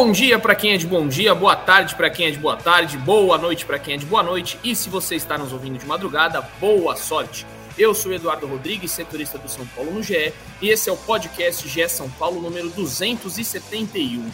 Bom dia para quem é de bom dia, boa tarde para quem é de boa tarde, boa noite para quem é de boa noite e se você está nos ouvindo de madrugada, boa sorte. Eu sou Eduardo Rodrigues, setorista do São Paulo no GE, e esse é o podcast GE São Paulo número 271.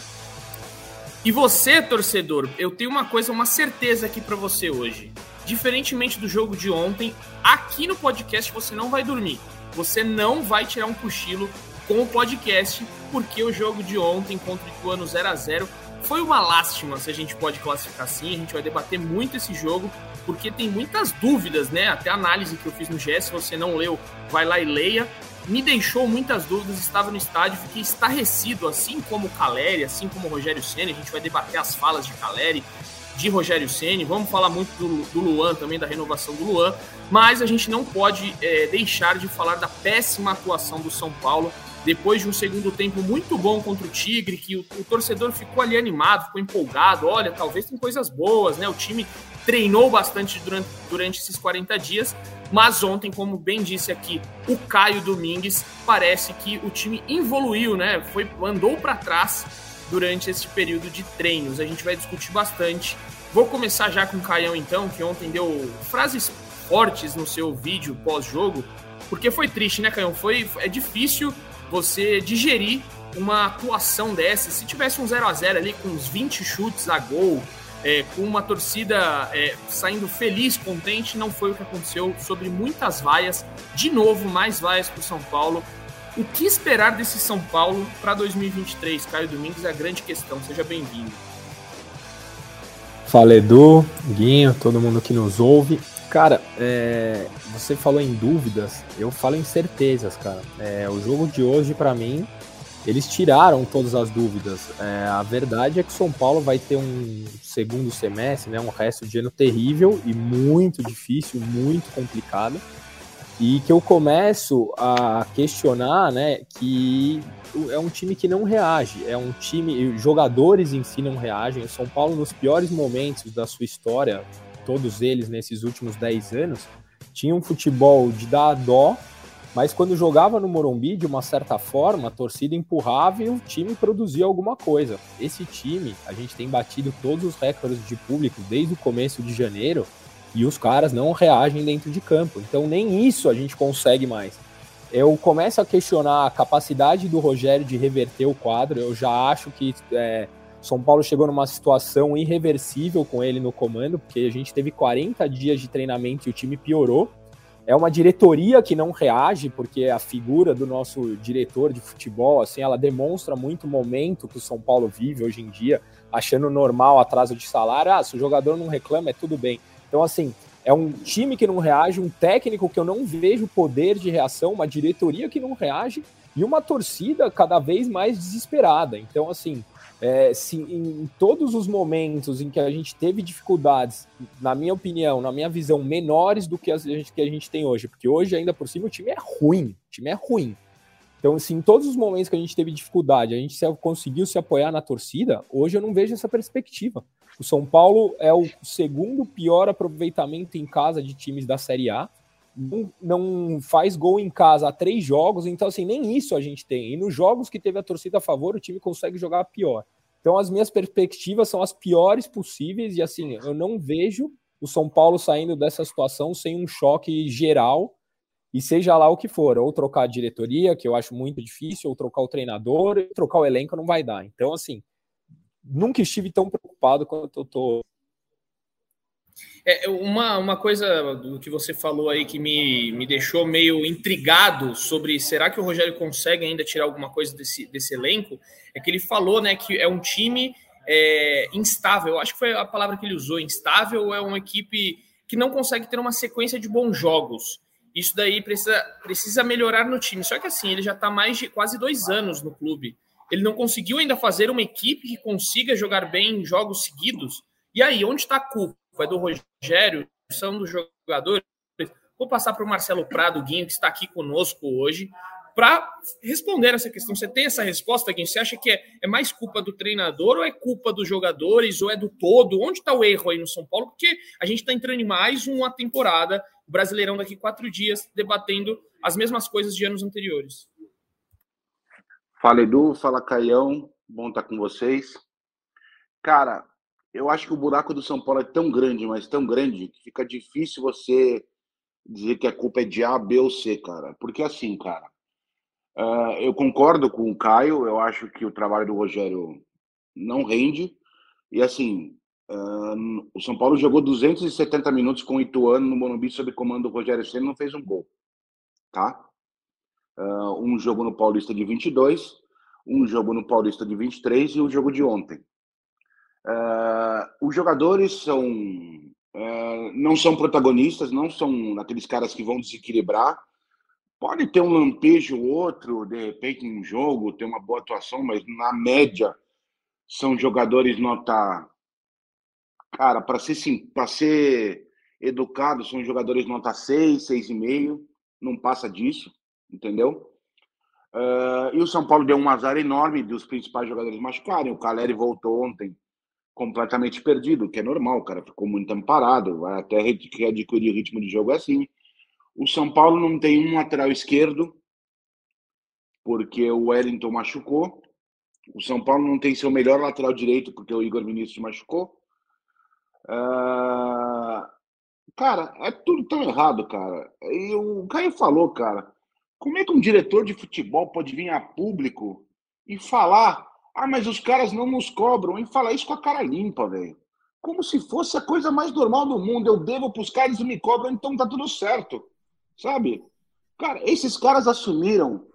E você, torcedor, eu tenho uma coisa, uma certeza aqui para você hoje. Diferentemente do jogo de ontem, aqui no podcast você não vai dormir. Você não vai tirar um cochilo com o podcast, porque o jogo de ontem contra o Ituano 0 a 0 foi uma lástima, se a gente pode classificar assim. A gente vai debater muito esse jogo, porque tem muitas dúvidas, né? Até a análise que eu fiz no GS, se você não leu, vai lá e leia. Me deixou muitas dúvidas, estava no estádio, fiquei estarrecido, assim como o Caleri, assim como o Rogério Senna. A gente vai debater as falas de Caleri, de Rogério Ceni. Vamos falar muito do, do, Luan também, da renovação do Luan. Mas a gente não pode é, deixar de falar da péssima atuação do São Paulo depois de um segundo tempo muito bom contra o Tigre, que o, o, torcedor ficou ali animado, ficou empolgado. Olha, talvez tem coisas boas, né? O time treinou bastante durante, durante esses 40 dias, mas ontem, como bem disse aqui o Caio Domingues, parece que o time evoluiu, né? Foi andou para trás durante esse período de treinos. A gente vai discutir bastante. Vou começar já com o Caião então, que ontem deu frases fortes no seu vídeo pós-jogo, porque foi triste, né, Caião? Foi é difícil você digerir uma atuação dessa. Se tivesse um 0 a 0 ali com uns 20 chutes a gol, é, com uma torcida é, saindo feliz, contente, não foi o que aconteceu sobre muitas vaias. De novo, mais vaias para o São Paulo. O que esperar desse São Paulo para 2023? Caio Domingos é a grande questão. Seja bem-vindo. Fala Edu, Guinho, todo mundo que nos ouve. Cara, é, você falou em dúvidas, eu falo em certezas, cara. É, o jogo de hoje, para mim, eles tiraram todas as dúvidas. É, a verdade é que São Paulo vai ter um segundo semestre, né, um resto de ano terrível e muito difícil, muito complicado. E que eu começo a questionar, né, que é um time que não reage, é um time, jogadores em si não reagem. O São Paulo, nos piores momentos da sua história, todos eles nesses últimos 10 anos, tinham um futebol de dar dó, mas quando jogava no Morumbi, de uma certa forma, a torcida empurrava e o time produzia alguma coisa. Esse time, a gente tem batido todos os recordes de público desde o começo de janeiro e os caras não reagem dentro de campo. Então nem isso a gente consegue mais. Eu começo a questionar a capacidade do Rogério de reverter o quadro. Eu já acho que é, são Paulo chegou numa situação irreversível com ele no comando, porque a gente teve 40 dias de treinamento e o time piorou. É uma diretoria que não reage, porque a figura do nosso diretor de futebol, assim, ela demonstra muito o momento que o São Paulo vive hoje em dia, achando normal atraso de salário. Ah, se o jogador não reclama, é tudo bem. Então, assim, é um time que não reage, um técnico que eu não vejo poder de reação, uma diretoria que não reage e uma torcida cada vez mais desesperada. Então, assim, é, se em todos os momentos em que a gente teve dificuldades, na minha opinião, na minha visão, menores do que a gente, que a gente tem hoje, porque hoje, ainda por cima, o time é ruim, o time é ruim. Então, assim, em todos os momentos que a gente teve dificuldade, a gente se, conseguiu se apoiar na torcida, hoje eu não vejo essa perspectiva. O São Paulo é o segundo pior aproveitamento em casa de times da Série A, não, não, faz gol em casa há três jogos, então assim, nem isso a gente tem. E nos jogos que teve a torcida a favor, o time consegue jogar pior. Então as minhas perspectivas são as piores possíveis e assim, eu não vejo o São Paulo saindo dessa situação sem um choque geral e seja lá o que for, ou trocar a diretoria, que eu acho muito difícil, ou trocar o treinador, trocar o elenco não vai dar. Então assim, nunca estive tão preocupado quanto eu tô é, uma, uma coisa do que você falou aí que me, me deixou meio intrigado sobre será que o Rogério consegue ainda tirar alguma coisa desse, desse elenco é que ele falou né, que é um time é, instável. Acho que foi a palavra que ele usou: instável é uma equipe que não consegue ter uma sequência de bons jogos. Isso daí precisa, precisa melhorar no time. Só que assim, ele já está mais de quase dois anos no clube. Ele não conseguiu ainda fazer uma equipe que consiga jogar bem em jogos seguidos. E aí, onde está a culpa? É do Rogério, são dos jogadores. Vou passar para o Marcelo Prado, Guinho, que está aqui conosco hoje, para responder essa questão. Você tem essa resposta, Guinho? Você acha que é, é, mais culpa do treinador ou é culpa dos jogadores ou é do todo? Onde está o erro aí no São Paulo? Porque a gente está entrando em mais uma temporada, o Brasileirão daqui quatro dias, debatendo as mesmas coisas de anos anteriores. Fala, Edu. Fala, Caião. Bom estar com vocês. Cara, eu acho que o buraco do São Paulo é tão grande, mas tão grande, que fica difícil você dizer que a culpa é de A, B ou C, cara. Porque assim, cara, uh, eu concordo com o Caio, eu acho que o trabalho do Rogério não rende. E assim, uh, o São Paulo jogou 270 minutos com o Ituano no Morumbi sob comando do Rogério Senna e não fez um gol, tá? Uh, um jogo no Paulista de 22, um jogo no Paulista de 23 e o um jogo de ontem. Uh, os jogadores são uh, não são protagonistas, não são aqueles caras que vão desequilibrar. Pode ter um lampejo ou outro, de repente, em um jogo, ter uma boa atuação, mas na média são jogadores nota. Cara, para ser, ser educado, são jogadores nota 6, 6,5, não passa disso entendeu? Uh, e o São Paulo deu um azar enorme dos principais jogadores machucarem. O Caleri voltou ontem completamente perdido, que é normal, o cara ficou muito amparado, até adquirir o ritmo de jogo assim. O São Paulo não tem um lateral esquerdo, porque o Wellington machucou. O São Paulo não tem seu melhor lateral direito, porque o Igor Vinícius machucou. Uh, cara, é tudo tão errado, cara. E o Caio falou, cara, como é que um diretor de futebol pode vir a público e falar: ah, mas os caras não nos cobram, e falar isso com a cara limpa, velho? Como se fosse a coisa mais normal do mundo. Eu devo para os caras e me cobram, então tá tudo certo. Sabe? Cara, esses caras assumiram.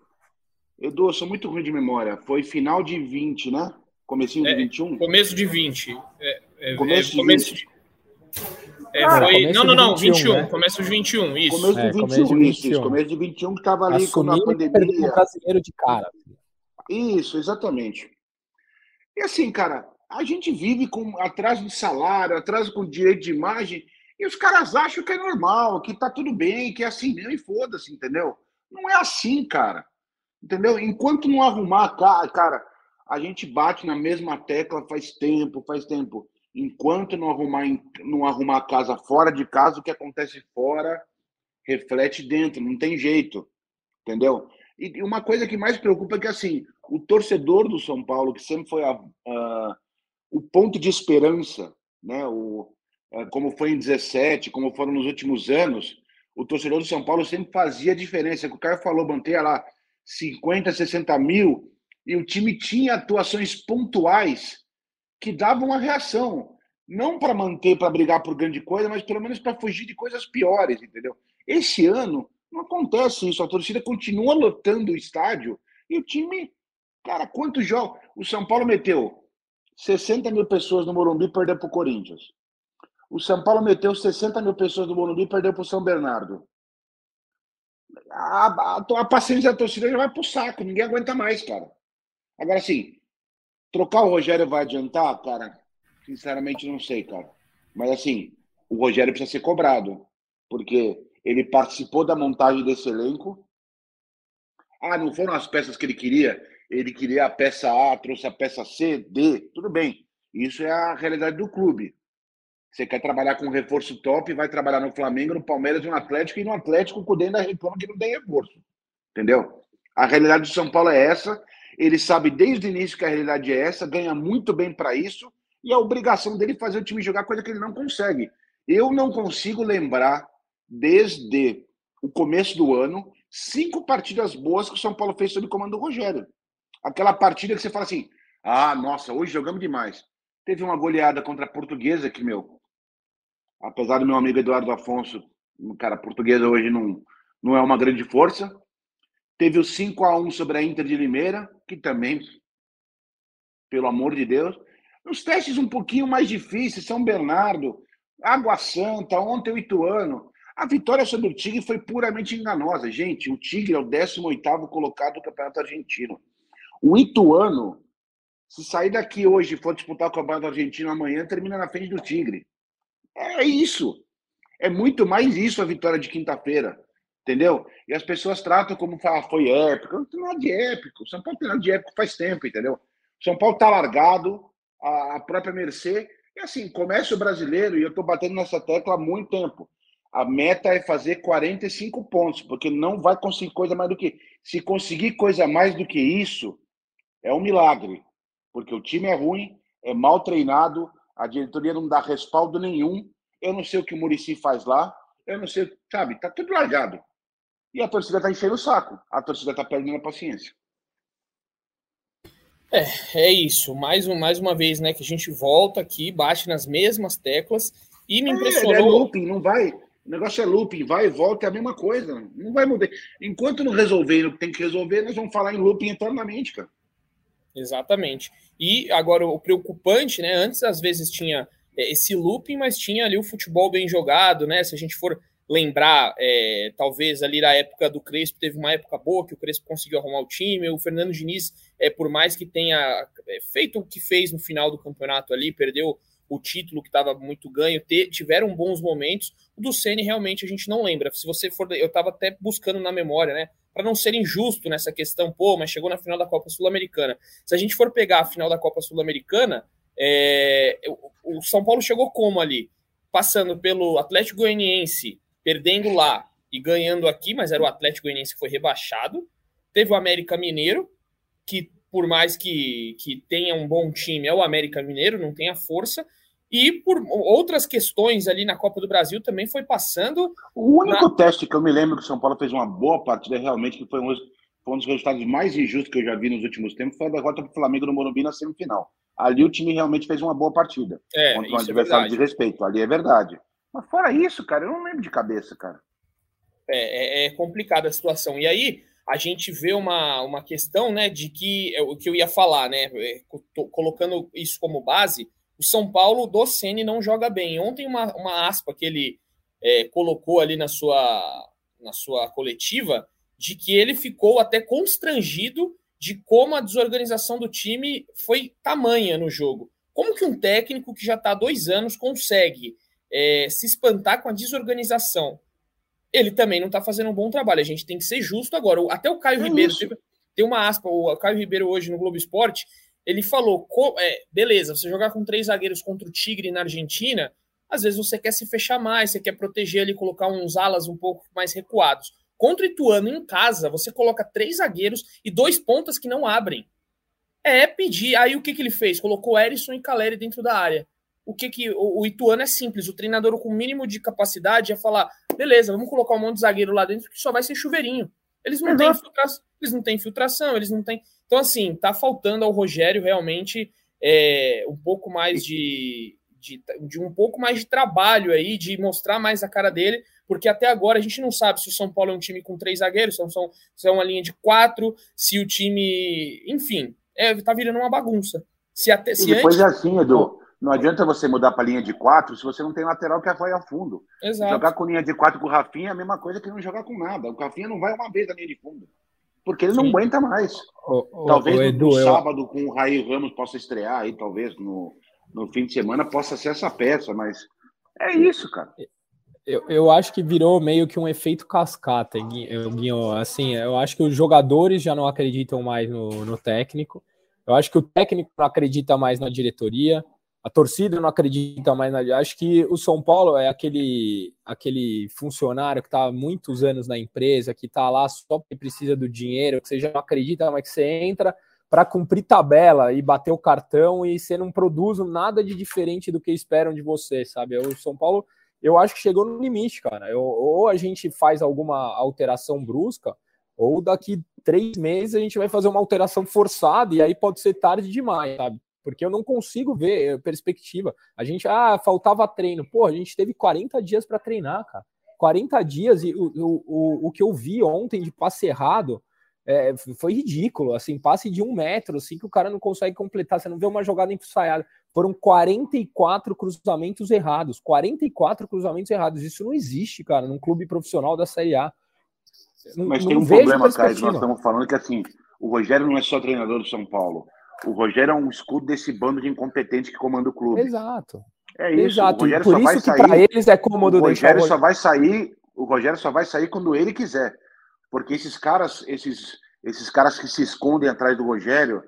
Edu, eu sou muito ruim de memória. Foi final de 20, né? Comecinho de é, 21? Começo de 20. É, é, começo, é, de, começo 20. de é, ah, foi... Não, não, não, 21, 21 né? começo de 21, isso. Começo de 21, é, começo de 21. Isso, começo de 21 que estava ali com a pandemia. O brasileiro de cara. Isso, exatamente. E assim, cara, a gente vive com atrás de salário, atrás com direito de imagem, e os caras acham que é normal, que tá tudo bem, que é assim mesmo, e foda-se, entendeu? Não é assim, cara. Entendeu? Enquanto não arrumar, cara, a gente bate na mesma tecla faz tempo, faz tempo enquanto não arrumar, não arrumar a casa fora de casa, o que acontece fora reflete dentro, não tem jeito, entendeu? E uma coisa que mais preocupa é que, assim, o torcedor do São Paulo, que sempre foi a, a, o ponto de esperança, né? O, a, como foi em 17, como foram nos últimos anos, o torcedor do São Paulo sempre fazia diferença. O cara falou, manter lá 50, 60 mil, e o time tinha atuações pontuais que davam uma reação. Não para manter, para brigar por grande coisa, mas pelo menos para fugir de coisas piores, entendeu? Esse ano não acontece isso. A torcida continua lotando o estádio e o time. Cara, quantos jogos. O São Paulo meteu 60 mil pessoas no Morumbi e perdeu para o Corinthians. O São Paulo meteu 60 mil pessoas no Morumbi e perdeu para o São Bernardo. A, a, a, paciência da torcida já vai pro saco, ninguém aguenta mais, cara. Agora, sim, Trocar o Rogério vai adiantar, cara? Sinceramente, não sei, cara. Mas assim, o Rogério precisa ser cobrado, porque ele participou da montagem desse elenco. Ah, não foram as peças que ele queria? Ele queria a peça A, trouxe a peça C, D, tudo bem. Isso é a realidade do clube. Você quer trabalhar com um reforço top, vai trabalhar no Flamengo, no Palmeiras no Atlético, e no Atlético o Cudê ainda reclama que não tem reforço. Entendeu? A realidade do São Paulo é essa, ele sabe desde o início que a realidade é essa, ganha muito bem para isso, e a obrigação dele é fazer o time jogar coisa que ele não consegue. Eu não consigo lembrar, desde o começo do ano, cinco partidas boas que o São Paulo fez sob o comando do Rogério. Aquela partida que você fala assim: ah, nossa, hoje jogamos demais. Teve uma goleada contra a Portuguesa que, meu, apesar do meu amigo Eduardo Afonso, cara, a Portuguesa hoje não, não é uma grande força, Teve o 5 a 1 sobre a Inter de Limeira, que também, pelo amor de Deus. Os testes um pouquinho mais difíceis, São Bernardo, Água Santa, ontem o Ituano. A vitória sobre o Tigre foi puramente enganosa. Gente, o Tigre é o 18º colocado do Campeonato Argentino. O Ituano, se sair daqui hoje e for disputar o Campeonato Argentino amanhã, termina na frente do Tigre. É isso. É muito mais isso a vitória de quinta-feira entendeu? E as pessoas tratam como ah, foi épico. Não tem nada de épico. São Paulo tem nada de épico faz tempo, entendeu? São Paulo tá largado, a, a própria mercê. E assim, comércio brasileiro, e eu tô batendo nessa tecla há muito tempo. A meta é fazer 45 pontos, porque não vai conseguir coisa mais do que. Se conseguir coisa mais do que isso, é um milagre. Porque o time é ruim, é mal treinado, a diretoria não dá respaldo nenhum. Eu não sei o que o Murici faz lá, eu não sei, sabe, tá tudo largado. E a torcida tá enchendo o saco, a torcida tá perdendo a paciência. É, é isso. Mais, um, mais uma vez, né, que a gente volta aqui, bate nas mesmas teclas e me impressionou. É, é looping, não vai. O negócio é looping, vai e volta, é a mesma coisa. Não vai mudar. Enquanto não resolver o que tem que resolver, nós vamos falar em looping eternamente, cara. Exatamente. E agora o preocupante, né? Antes às vezes tinha é, esse looping, mas tinha ali o futebol bem jogado, né? Se a gente for lembrar, é, talvez ali na época do Crespo, teve uma época boa que o Crespo conseguiu arrumar o time, o Fernando Diniz, é, por mais que tenha é, feito o que fez no final do campeonato ali, perdeu o título que estava muito ganho, ter, tiveram bons momentos, o do Ceni realmente a gente não lembra. Se você for, eu estava até buscando na memória, né, para não ser injusto nessa questão, pô, mas chegou na final da Copa Sul-Americana. Se a gente for pegar a final da Copa Sul-Americana, é, o São Paulo chegou como ali? Passando pelo Atlético Goianiense, perdendo lá e ganhando aqui, mas era o Atlético Goianiense que foi rebaixado. Teve o América Mineiro, que por mais que, que tenha um bom time, é o América Mineiro, não tem a força. E por outras questões ali na Copa do Brasil também foi passando. O único na... teste que eu me lembro que o São Paulo fez uma boa partida realmente, que foi um, foi um dos resultados mais injustos que eu já vi nos últimos tempos, foi a derrota para o Flamengo no Morumbi na semifinal. Ali o time realmente fez uma boa partida. É, contra um é adversário é de respeito. Ali é verdade. Mas fora isso, cara, eu não lembro de cabeça, cara. É, é, é complicada a situação. E aí, a gente vê uma, uma questão, né, de que é o que eu ia falar, né, colocando isso como base, o São Paulo do Ceni não joga bem. Ontem uma, uma aspa que ele é, colocou ali na sua, na sua coletiva de que ele ficou até constrangido de como a desorganização do time foi tamanha no jogo. Como que um técnico que já está há dois anos consegue é, se espantar com a desorganização. Ele também não está fazendo um bom trabalho. A gente tem que ser justo agora. Até o Caio é Ribeiro tem, tem, uma aspa, o Caio Ribeiro hoje no Globo Esporte, ele falou: é, beleza, você jogar com três zagueiros contra o Tigre na Argentina, às vezes você quer se fechar mais, você quer proteger ali, colocar uns alas um pouco mais recuados. Contra o Ituano em casa, você coloca três zagueiros e dois pontas que não abrem. É pedir. Aí o que, que ele fez? Colocou Erisson e Caleri dentro da área o que que o, o Ituano é simples, o treinador com o mínimo de capacidade é falar, beleza, vamos colocar um monte de zagueiro lá dentro que só vai ser chuveirinho. Eles não, uhum. têm, infiltração, eles não têm infiltração, eles não têm. Então, assim, tá faltando ao Rogério realmente é, um pouco mais de, de, de, um pouco mais de trabalho aí, de mostrar mais a cara dele, porque até agora a gente não sabe se o São Paulo é um time com três zagueiros, se, são, se é uma linha de quatro, se o time. Enfim, é, tá virando uma bagunça. Se até, se e depois antes... é assim, Edu. Não adianta você mudar para linha de quatro se você não tem lateral que vai a fundo. Exato. Jogar com linha de quatro com o Rafinha é a mesma coisa que não jogar com nada. O Rafinha não vai uma vez da linha de fundo. Porque ele Sim. não aguenta mais. talvez no, Edu, no sábado com o Raí Ramos possa estrear aí, talvez no, no fim de semana possa ser essa peça, mas é isso, cara. Eu, eu acho que virou meio que um efeito cascata, Guinho. Assim, eu acho que os jogadores já não acreditam mais no, no técnico. Eu acho que o técnico não acredita mais na diretoria a torcida não acredita mais na. Acho que o São Paulo é aquele, aquele funcionário que está há muitos anos na empresa, que está lá só porque precisa do dinheiro, que você já não acredita mais que você entra para cumprir tabela e bater o cartão e você não produz nada de diferente do que esperam de você, sabe? O São Paulo, eu acho que chegou no limite, cara. Eu, ou a gente faz alguma alteração brusca, ou daqui três meses a gente vai fazer uma alteração forçada e aí pode ser tarde demais, sabe? Porque eu não consigo ver eh, perspectiva. A gente, ah, faltava treino. Pô, a gente teve 40 dias para treinar, cara. 40 dias e o, o, o que eu vi ontem de passe errado é, foi ridículo. Assim, passe de um metro, assim, que o cara não consegue completar. Você não vê uma jogada ensaiada. Foram 44 cruzamentos errados. 44 cruzamentos errados. Isso não existe, cara, num clube profissional da Série A. Não, Mas tem um problema, Caio, nós estamos falando que assim, o Rogério não é só treinador do São Paulo. O Rogério é um escudo desse bando de incompetentes que comanda o clube. Exato. É isso. Exato. O Rogério Por só vai sair. Para eles é cômodo o Rogério só vai sair. O Rogério só vai sair quando ele quiser, porque esses caras, esses esses caras que se escondem atrás do Rogério,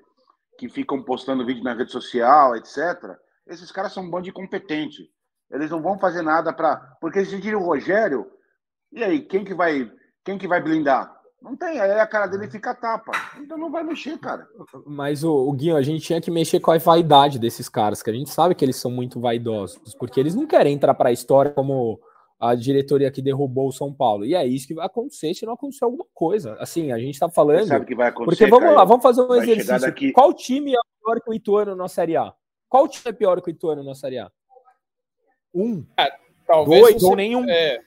que ficam postando vídeo na rede social, etc. Esses caras são um bando de incompetente. Eles não vão fazer nada para, porque se tiram o Rogério, e aí quem que vai, quem que vai blindar? Não tem, aí a cara dele fica tapa. Então não vai mexer, cara. Mas o, o Guinho, a gente tinha que mexer com a vaidade desses caras, que a gente sabe que eles são muito vaidosos, porque eles não querem entrar para a história como a diretoria que derrubou o São Paulo. E é isso que vai acontecer se não acontecer alguma coisa. Assim, a gente tá falando. Você sabe que vai acontecer. Porque vamos lá, vamos fazer um exercício. Daqui... Qual time é pior que o Ituano na Série A? Qual time é pior que o Ituano na Série A? Um. É, talvez dois ou nenhum. É,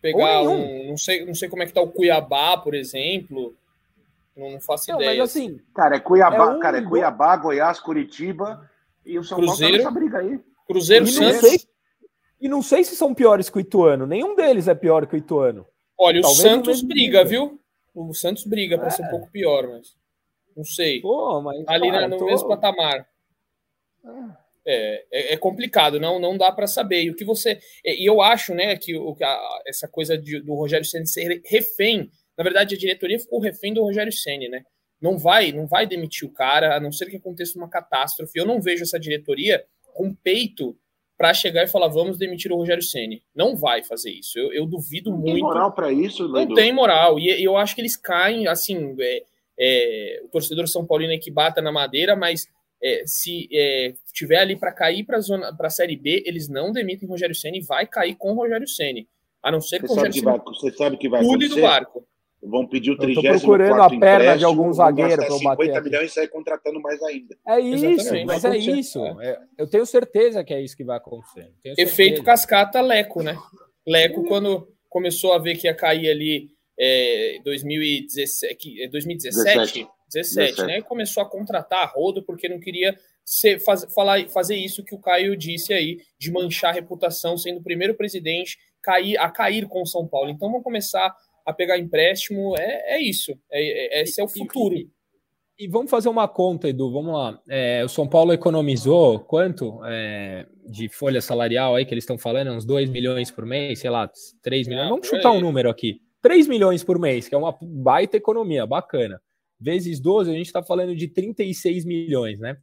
pegar um, não sei, não sei como é que tá o Cuiabá, por exemplo. Não, não faço não, ideia. Mas assim, cara, é Cuiabá, é um, cara, é Cuiabá, Goiás, Curitiba e o São Cruzeiro, Paulo tá briga aí. Cruzeiro, e Santos. Sei, e não sei se são piores que o Ituano. Nenhum deles é pior que o Ituano. Olha, Talvez o Santos briga, viu? O Santos briga para é. ser um pouco pior, mas não sei. Pô, mas, Ali cara, no tô... mesmo patamar. É, é, é, complicado, não não dá para saber. E o que você e eu acho, né, que o, a, essa coisa de, do Rogério Ceni ser refém, na verdade a diretoria ficou refém do Rogério Ceni, né? Não vai não vai demitir o cara, a não ser que aconteça uma catástrofe. Eu não vejo essa diretoria com peito para chegar e falar vamos demitir o Rogério Ceni. Não vai fazer isso. Eu, eu duvido não muito. Tem moral para isso, Não tem moral. E eu acho que eles caem assim. É, é, o torcedor São Paulino é que bata na madeira, mas é, se é, tiver ali para cair para a Série B, eles não demitem Rogério Ceni vai cair com o Rogério Ceni. A não ser que o Rogério Ceni você sabe que vai pule do barco. Vão pedir o 30 procurando a perna de algum zagueiro para bater. 50 milhões e sair contratando mais ainda. É isso, mas é isso. É. Eu tenho certeza que é isso que vai acontecer. Efeito cascata Leco, né? Leco, quando começou a ver que ia cair ali é, 2017, 2017 17, né? E começou a contratar a rodo porque não queria ser, faz, falar, fazer isso que o Caio disse aí, de manchar a reputação, sendo o primeiro presidente cair, a cair com o São Paulo. Então vamos começar a pegar empréstimo. É, é isso. É, é, esse é o futuro. E, e, e, vamos fazer uma conta, Edu. Vamos lá. É, o São Paulo economizou quanto é, de folha salarial aí que eles estão falando? Uns 2 milhões por mês, sei lá, 3 milhões. vamos chutar um número aqui. 3 milhões por mês, que é uma baita economia, bacana vezes 12, a gente está falando de 36 milhões, né?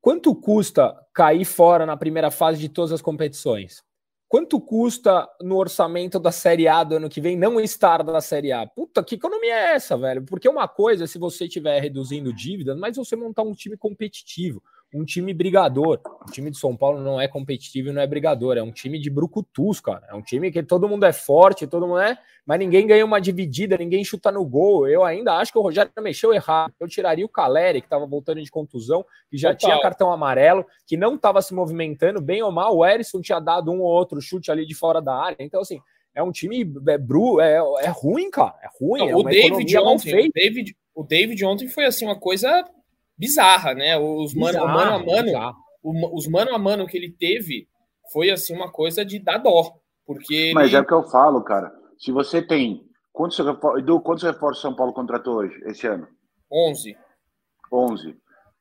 Quanto custa cair fora na primeira fase de todas as competições? Quanto custa no orçamento da Série A do ano que vem não estar da Série A? Puta, que economia é essa, velho? Porque uma coisa é se você estiver reduzindo dívidas, mas você montar um time competitivo um time brigador. O time de São Paulo não é competitivo e não é brigador, é um time de brucutus, cara. É um time que todo mundo é forte, todo mundo é, mas ninguém ganha uma dividida, ninguém chuta no gol. Eu ainda acho que o Rogério mexeu errado. Eu tiraria o Caleri, que estava voltando de contusão, que já Total. tinha cartão amarelo, que não estava se movimentando, bem ou mal. O Erisson tinha dado um ou outro chute ali de fora da área. Então, assim, é um time é, bru, é, é ruim, cara. É ruim. Não, é o David ontem, o David, o David ontem foi assim uma coisa bizarra, né? Os mano, mano a mano, o, os mano a mano que ele teve foi assim uma coisa de dar dó, porque Mas ele... é o que eu falo, cara. Se você tem quantos Edu, quantos reforços São Paulo contratou hoje esse ano? 11. 11.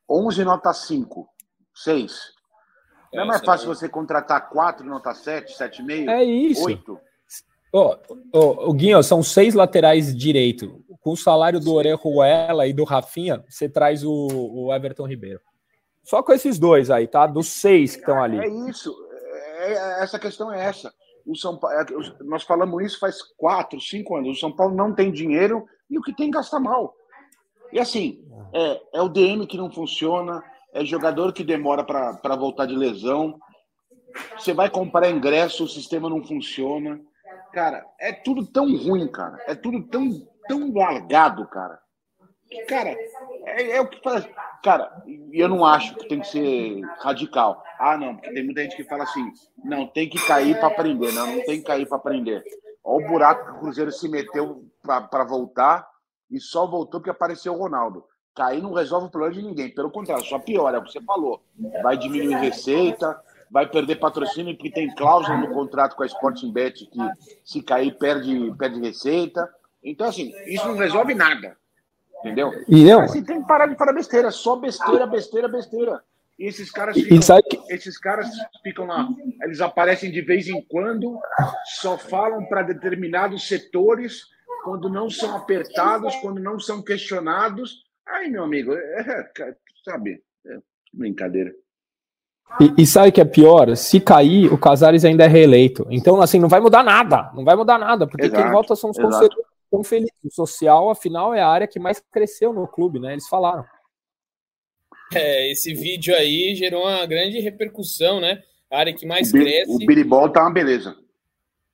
11 nota 5, 6. Não é mais fácil você contratar 4 nota 7, 7,5? É isso. 8. Ô, oh, oh, Guinho, são seis laterais direito. Com o salário do Orejuela e do Rafinha, você traz o, o, Everton Ribeiro. Só com esses dois aí, tá? Dos seis que estão ali. É isso. É, é, essa questão é essa. O São Paulo, é, nós falamos isso faz quatro, cinco anos. O São Paulo não tem dinheiro e o que tem gasta mal. E assim, é, é o DM que não funciona, é jogador que demora para voltar de lesão. Você vai comprar ingresso, o sistema não funciona. Cara, é tudo tão ruim, cara. É tudo tão, tão largado, cara. Cara, é, é o que faz. Cara, eu não acho que tem que ser radical. Ah, não, porque tem muita gente que fala assim: não, tem que cair para aprender. Não, não tem que cair para aprender. Olha o buraco que o Cruzeiro se meteu para voltar e só voltou porque apareceu o Ronaldo. Cair não resolve o problema de ninguém. Pelo contrário, só piora, é o que você falou. Vai diminuir receita, vai perder patrocínio porque tem cláusula no contrato com a Sporting Bet que se cair perde, perde receita. Então, assim, isso não resolve nada. Entendeu? E eu... Assim, tem que parar de falar besteira, só besteira, besteira, besteira. E esses caras ficam, que... esses caras ficam lá, eles aparecem de vez em quando, só falam para determinados setores, quando não são apertados, quando não são questionados. Ai, meu amigo, é, é sabe, é brincadeira. E, e sabe o que é pior? Se cair, o Casares ainda é reeleito. Então, assim, não vai mudar nada. Não vai mudar nada, porque exato, quem volta são os conselheiros. estão felizes. O social, afinal, é a área que mais cresceu no clube, né? Eles falaram. É, esse vídeo aí gerou uma grande repercussão, né? A área que mais o cresce. O biribol tá uma beleza.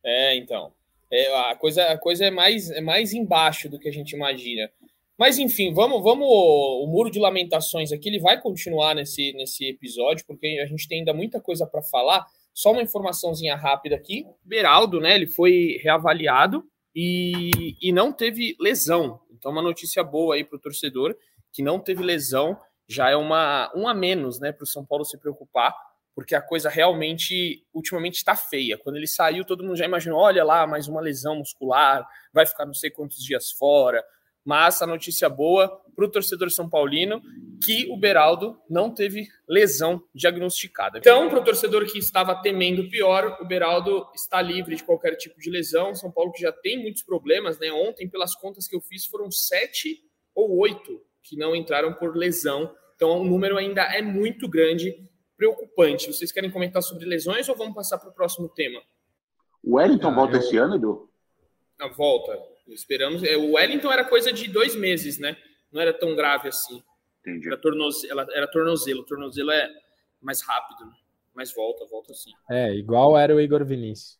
É, então. É, a, coisa, a coisa é mais, é mais embaixo do que a gente imagina. Mas enfim, vamos, vamos. O muro de lamentações aqui ele vai continuar nesse, nesse episódio, porque a gente tem ainda muita coisa para falar. Só uma informaçãozinha rápida aqui. Beraldo, né? Ele foi reavaliado e, e não teve lesão. Então, uma notícia boa aí para o torcedor que não teve lesão já é uma um a menos, né, para o São Paulo se preocupar, porque a coisa realmente ultimamente está feia. Quando ele saiu, todo mundo já imaginou, olha lá, mais uma lesão muscular, vai ficar não sei quantos dias fora. Mas a notícia boa para o torcedor são paulino que o Beraldo não teve lesão diagnosticada. Então, para o torcedor que estava temendo pior, o Beraldo está livre de qualquer tipo de lesão. São Paulo que já tem muitos problemas, né? Ontem, pelas contas que eu fiz, foram sete ou oito que não entraram por lesão. Então, o número ainda é muito grande, preocupante. Vocês querem comentar sobre lesões ou vamos passar para o próximo tema? O Wellington ah, volta eu... esse ano, Edu? Na volta. Esperamos. É, o Wellington era coisa de dois meses, né? Não era tão grave assim. Entendi. Era tornozelo, era tornozelo. O tornozelo é mais rápido, né? mas volta, volta sim. É, igual era o Igor Vinícius.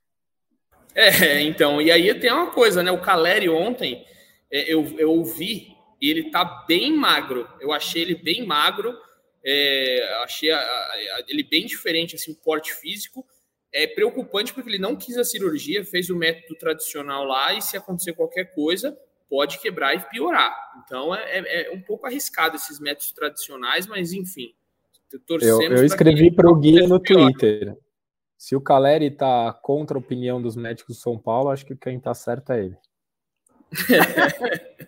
É, então, e aí tem uma coisa, né? O Caleri ontem, é, eu, eu ouvi e ele tá bem magro. Eu achei ele bem magro, é, achei a, a, ele bem diferente, assim, o porte físico. É preocupante porque ele não quis a cirurgia, fez o método tradicional lá e se acontecer qualquer coisa, pode quebrar e piorar. Então é, é, é um pouco arriscado esses métodos tradicionais, mas enfim. Eu, eu escrevi para o Guia no pior. Twitter. Se o Caleri tá contra a opinião dos médicos de São Paulo, acho que quem tá certo é ele.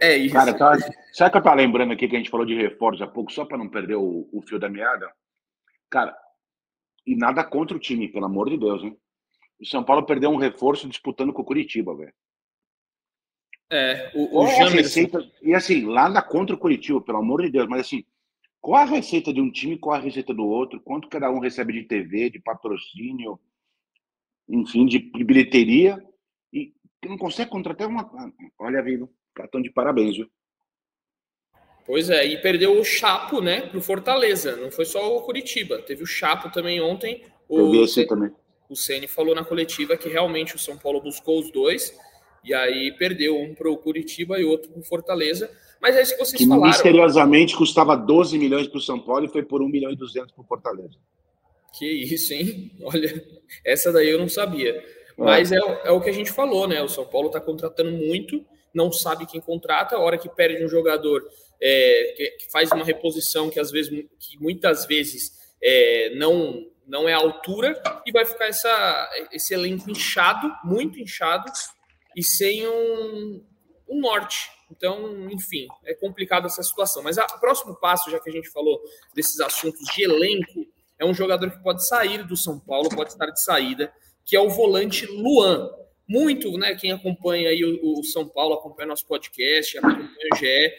É isso. Cara, tá, sabe que eu tava lembrando aqui que a gente falou de reforço há pouco, só para não perder o, o, fio da meada? Cara, e nada contra o time, pelo amor de Deus, hein? O São Paulo perdeu um reforço disputando com o Curitiba, velho. É, o, o é receita, E assim, nada contra o Curitiba, pelo amor de Deus, mas assim, qual a receita de um time, qual a receita do outro, quanto cada um recebe de TV, de patrocínio, enfim, de bilheteria, e não consegue contratar uma. Olha, vivo. Cartão de parabéns, viu? Pois é, e perdeu o Chapo, né, pro Fortaleza. Não foi só o Curitiba, teve o Chapo também ontem. O vi esse também. O Ceni falou na coletiva que realmente o São Paulo buscou os dois e aí perdeu um pro Curitiba e outro pro Fortaleza. Mas é isso que vocês que falaram. misteriosamente custava 12 milhões pro São Paulo e foi por 1 milhão e 200 pro Fortaleza. Que isso, hein? Olha, essa daí eu não sabia. É. Mas é, é o que a gente falou, né? O São Paulo tá contratando muito não sabe quem contrata, a hora que perde um jogador é, que, que, faz uma reposição que às vezes, que muitas vezes é, não não é a altura e vai ficar essa, esse elenco inchado, muito inchado e sem um, um norte. Então, enfim, é complicado essa situação. Mas o próximo passo, já que a gente falou desses assuntos de elenco, é um jogador que pode sair do São Paulo, pode estar de saída, que é o volante Luan muito, né? Quem acompanha aí o, o São Paulo, acompanha nosso podcast, acompanha o GE,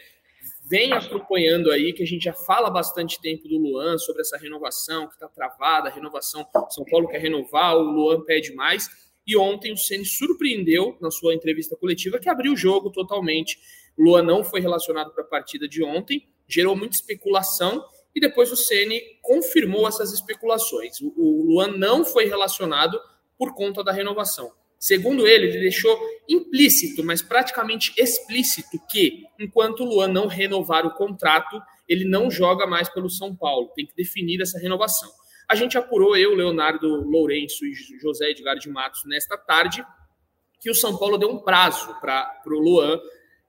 vem acompanhando aí, que a gente já fala bastante tempo do Luan sobre essa renovação que está travada, a renovação, São Paulo quer renovar, o Luan pede mais. E ontem o Ceni surpreendeu na sua entrevista coletiva que abriu o jogo totalmente. Luan não foi relacionado para a partida de ontem, gerou muita especulação e depois o Ceni confirmou essas especulações. O Luan não foi relacionado por conta da renovação. Segundo ele, ele deixou implícito, mas praticamente explícito, que enquanto o Luan não renovar o contrato, ele não joga mais pelo São Paulo. Tem que definir essa renovação. A gente apurou, eu, Leonardo Lourenço e José Edgar de Matos, nesta tarde, que o São Paulo deu um prazo para o Luan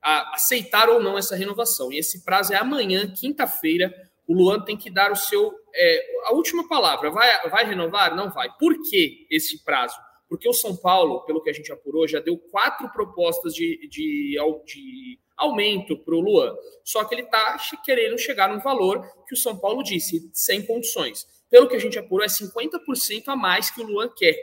aceitar ou não essa renovação. E esse prazo é amanhã, quinta-feira. O Luan tem que dar o seu. É, a última palavra. Vai, vai renovar? Não vai. Por que esse prazo? Porque o São Paulo, pelo que a gente apurou, já deu quatro propostas de, de, de aumento para o Luan. Só que ele está querendo chegar num valor que o São Paulo disse, sem condições. Pelo que a gente apurou, é 50% a mais que o Luan quer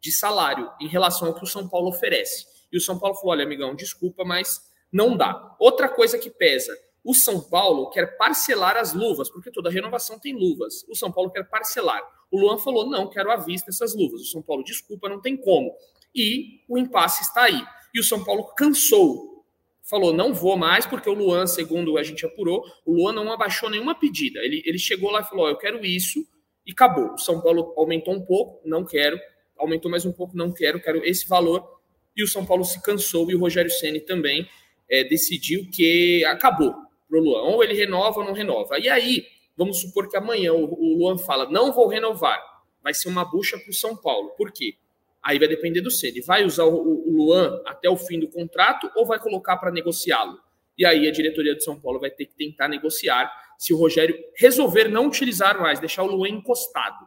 de salário em relação ao que o São Paulo oferece. E o São Paulo falou: olha, amigão, desculpa, mas não dá. Outra coisa que pesa: o São Paulo quer parcelar as luvas, porque toda renovação tem luvas. O São Paulo quer parcelar. O Luan falou: não, quero à vista essas luvas. O São Paulo, desculpa, não tem como. E o impasse está aí. E o São Paulo cansou. Falou, não vou mais, porque o Luan, segundo a gente apurou, o Luan não abaixou nenhuma pedida. Ele, ele chegou lá e falou: oh, eu quero isso, e acabou. O São Paulo aumentou um pouco, não quero. Aumentou mais um pouco, não quero, quero esse valor. E o São Paulo se cansou e o Rogério Ceni também é, decidiu que acabou pro Luan. Ou ele renova ou não renova. E aí, vamos supor que amanhã o, o Luan fala: não vou renovar. Vai ser uma bucha para o São Paulo. Por quê? Aí vai depender do Ceni. Vai usar o, o Luan até o fim do contrato ou vai colocar para negociá-lo? E aí a diretoria do São Paulo vai ter que tentar negociar se o Rogério resolver não utilizar mais, deixar o Luan encostado.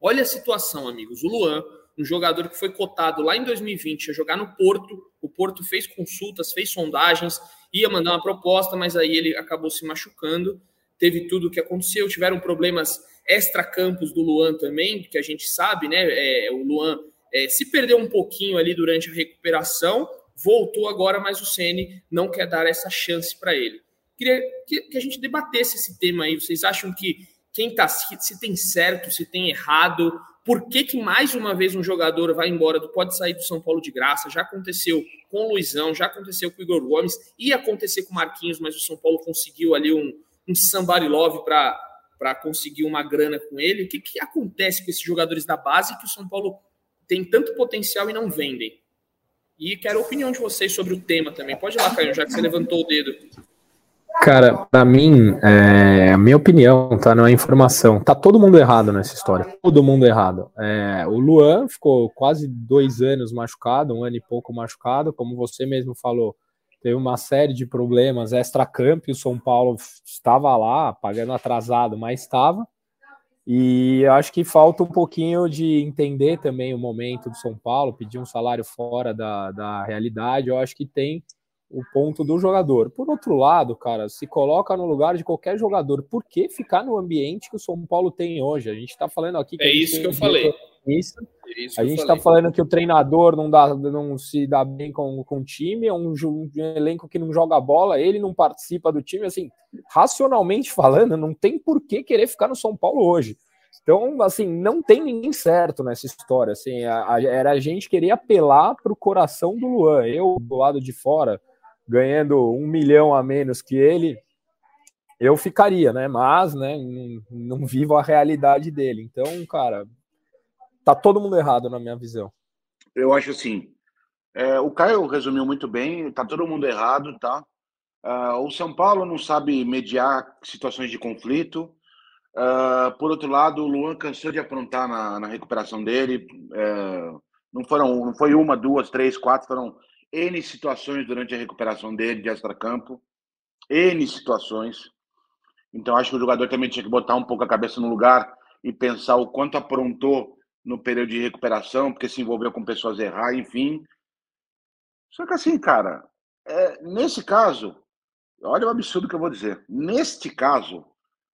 Olha a situação, amigos. O Luan, um jogador que foi cotado lá em 2020 a jogar no Porto, o Porto fez consultas, fez sondagens, ia mandar uma proposta, mas aí ele acabou se machucando. Teve tudo o que aconteceu, tiveram problemas extra-campos do Luan também, que a gente sabe, né? É, o Luan é, se perdeu um pouquinho ali durante a recuperação, voltou agora, mas o Ceni não quer dar essa chance para ele. Queria que, que, a gente debatesse esse tema aí. Vocês acham que quem tá se, se tem certo, se tem errado? Por que, que mais uma vez um jogador vai embora, pode sair do São Paulo de graça? Já aconteceu com o Luizão, já aconteceu com o Igor Gomes, ia acontecer com o Marquinhos, mas o São Paulo conseguiu ali um, um somebody love para conseguir uma grana com ele. O que, que acontece com esses jogadores da base que o São Paulo tem tanto potencial e não vendem? E quero a opinião de vocês sobre o tema também. Pode ir lá, Caio, já que você levantou o dedo. Cara, para mim, é, a minha opinião, tá? Não é informação. Tá todo mundo errado nessa história. Todo mundo errado. É, o Luan ficou quase dois anos machucado, um ano e pouco machucado, como você mesmo falou teve uma série de problemas extra-campo, o São Paulo estava lá, pagando atrasado, mas estava. E acho que falta um pouquinho de entender também o momento do São Paulo, pedir um salário fora da, da realidade. Eu acho que tem o ponto do jogador. Por outro lado, cara, se coloca no lugar de qualquer jogador. Por que ficar no ambiente que o São Paulo tem hoje? A gente está falando aqui. é isso que eu falei. Isso. É a gente está falando que o treinador não, dá, não se dá bem com, com o time, é um, um, elenco que não joga bola, ele não participa do time. Assim, racionalmente falando, não tem por que querer ficar no São Paulo hoje. Então, assim, não tem ninguém certo nessa história. Assim, a, a, era a gente querer apelar para o coração do Luan. Eu, do lado de fora, ganhando um milhão a menos que ele, eu ficaria, né? Mas, né, não, não vivo a realidade dele. Então, cara, tá todo mundo errado na minha visão. Eu acho assim. É, o Caio resumiu muito bem, tá todo mundo errado, tá? Uh, o São Paulo não sabe mediar situações de conflito. Uh, por outro lado, o Luan cansou de aprontar na, na recuperação dele. Uh, não foram, não foi uma, duas, três, quatro, foram N situações durante a recuperação dele de extracampo. N situações. Então, acho que o jogador também tinha que botar um pouco a cabeça no lugar e pensar o quanto aprontou no período de recuperação, porque se envolveu com pessoas errar, enfim. Só que assim, cara, é, nesse caso, olha o absurdo que eu vou dizer. Neste caso,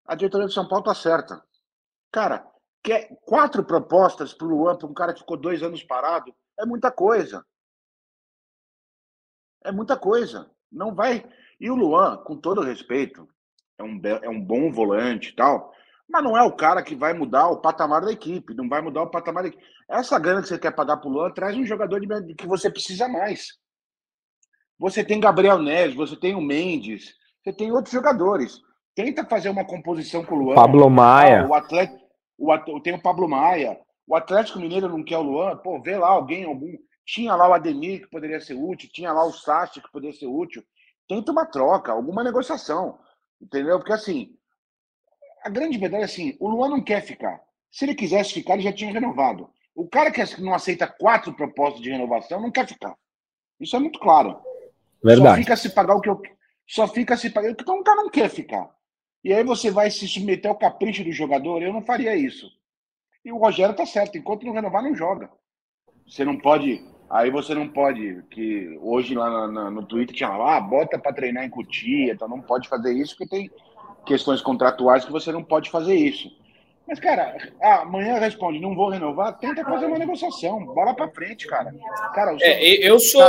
a diretoria de São Paulo tá certa. Cara, quer quatro propostas para o Luan, para um cara que ficou dois anos parado, é muita coisa. É muita coisa. Não vai. E o Luan, com todo respeito, é um, é um bom volante e tal, mas não é o cara que vai mudar o patamar da equipe, não vai mudar o patamar da equipe. Essa grana que você quer pagar pro Luan traz um jogador de, que você precisa mais. Você tem Gabriel Neves, você tem o Mendes, você tem outros jogadores. Tenta fazer uma composição com o Luan. Pablo Maia. Ah, o Atlético, o, tem o Pablo Maia. O Atlético Mineiro não quer o Luan. Pô, vê lá alguém, algum tinha lá o Ademir, que poderia ser útil, tinha lá o Sachi, que poderia ser útil. Tenta uma troca, alguma negociação. Entendeu? Porque assim, a grande verdade é assim: o Luan não quer ficar. Se ele quisesse ficar, ele já tinha renovado. O cara que não aceita quatro propostas de renovação não quer ficar. Isso é muito claro. Verdade. Só fica se pagar o que eu. Só fica se pagar. Então o cara não quer ficar. E aí você vai se submeter ao capricho do jogador. Eu não faria isso. E o Rogério tá certo. Enquanto não renovar, não joga. Você não pode Aí você não pode, que hoje lá no, no Twitter tinha lá, ah, bota para treinar em Cutia, então não pode fazer isso, porque tem questões contratuais que você não pode fazer isso. Mas, cara, ah, amanhã responde, não vou renovar, tenta fazer uma negociação, bola pra frente, cara. cara é, eu sou.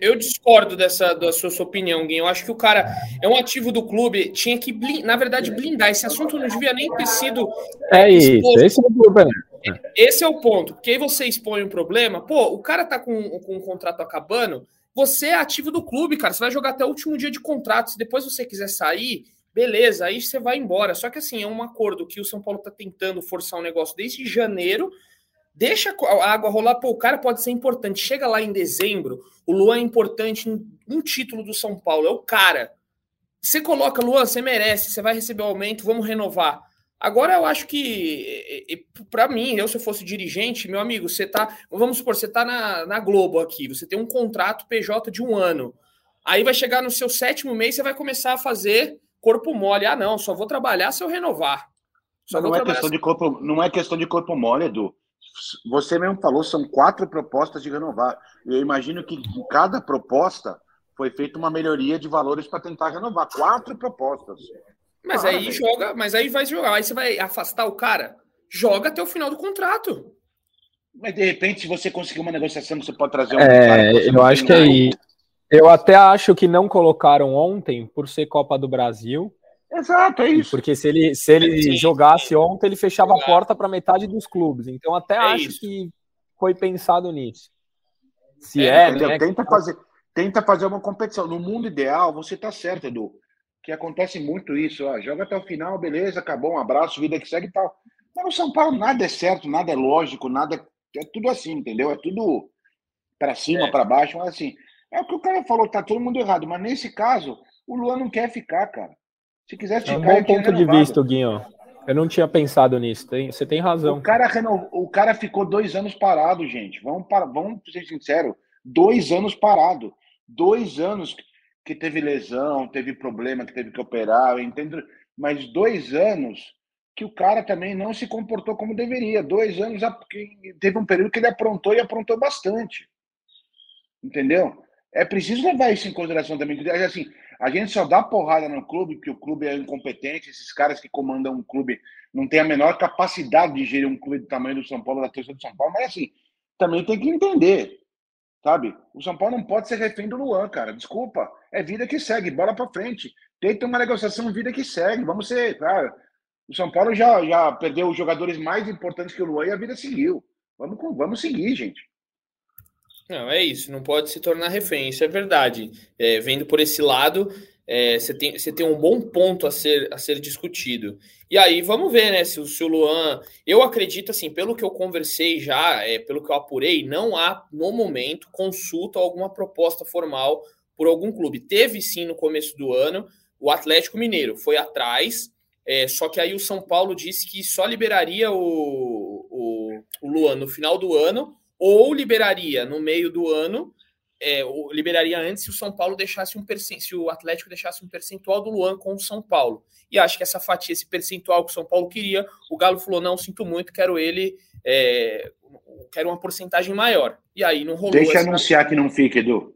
Eu discordo dessa da sua, sua opinião, Gui. Eu acho que o cara é um ativo do clube, tinha que, na verdade, blindar. Esse assunto não devia nem ter sido. É, é isso, esse é o problema. É. Esse é o ponto, porque aí você expõe um problema, pô, o cara tá com, com um contrato acabando, você é ativo do clube, cara, você vai jogar até o último dia de contrato, se depois você quiser sair, beleza, aí você vai embora. Só que assim, é um acordo que o São Paulo tá tentando forçar um negócio desde janeiro, deixa a água rolar, pô, o cara pode ser importante. Chega lá em dezembro, o Luan é importante em um título do São Paulo, é o cara. Você coloca, Luan, você merece, você vai receber o aumento, vamos renovar. Agora eu acho que, para mim, eu se eu fosse dirigente, meu amigo, você tá, vamos supor, você tá na, na Globo aqui, você tem um contrato PJ de um ano. Aí vai chegar no seu sétimo mês, você vai começar a fazer corpo mole. Ah, não, só vou trabalhar se eu renovar. Só não, é questão de corpo, não é questão de corpo mole, Edu. Você mesmo falou, são quatro propostas de renovar. Eu imagino que em cada proposta foi feita uma melhoria de valores para tentar renovar. Quatro propostas. Mas ah, aí joga, mas aí vai jogar. Aí você vai afastar o cara. Joga até o final do contrato. Mas de repente, se você conseguir uma negociação, você pode trazer um. É, eu acho que aí. Eu até acho que não colocaram ontem por ser Copa do Brasil. Exato, é isso. Porque se ele, se ele jogasse ontem, ele fechava a porta para metade dos clubes. Então até é acho isso. que foi pensado nisso. Se é, é né? Tenta fazer, tenta fazer uma competição. No mundo ideal, você está certo, Edu. Que acontece muito isso. Ó, joga até o final, beleza, acabou, um abraço, vida que segue e tal. Mas no São Paulo nada é certo, nada é lógico, nada é, é tudo assim, entendeu? É tudo para cima, é. para baixo, mas assim. É o que o cara falou, tá todo mundo errado. Mas nesse caso, o Luan não quer ficar, cara. Se quiser ficar. É um bom ponto de vista, Guinho. Eu não tinha pensado nisso. Tem, você tem razão. O cara, renov... o cara ficou dois anos parado, gente. Vamos, para... Vamos ser sinceros. Dois anos parado. Dois anos que teve lesão, teve problema, que teve que operar, eu entendo. Mas dois anos que o cara também não se comportou como deveria. Dois anos, teve um período que ele aprontou e aprontou bastante. Entendeu? É preciso levar isso em consideração também. Assim, a gente só dá porrada no clube porque o clube é incompetente, esses caras que comandam um clube não têm a menor capacidade de gerir um clube do tamanho do São Paulo, da torcida do São Paulo, mas assim, também tem que entender, sabe? O São Paulo não pode ser refém do Luan, cara. Desculpa. É vida que segue, bola para frente. Tenta uma negociação, vida que segue. Vamos ser, cara. O São Paulo já, já perdeu os jogadores mais importantes que o Luan e a vida seguiu. Vamos, vamos seguir, gente. Não, é isso, não pode se tornar refém, isso é verdade. É, vendo por esse lado, é, você, tem, você tem um bom ponto a ser, a ser discutido. E aí, vamos ver, né, se, se o Luan. Eu acredito, assim, pelo que eu conversei já, é, pelo que eu apurei, não há, no momento, consulta alguma proposta formal por algum clube. Teve sim no começo do ano, o Atlético Mineiro foi atrás, é, só que aí o São Paulo disse que só liberaria o, o, o Luan no final do ano ou liberaria no meio do ano, é, liberaria antes se o São Paulo deixasse um se o Atlético deixasse um percentual do Luan com o São Paulo. E acho que essa fatia, esse percentual que o São Paulo queria, o Galo falou: não, sinto muito, quero ele, é, quero uma porcentagem maior. E aí não rolou. Deixa anunciar que não fica, Edu.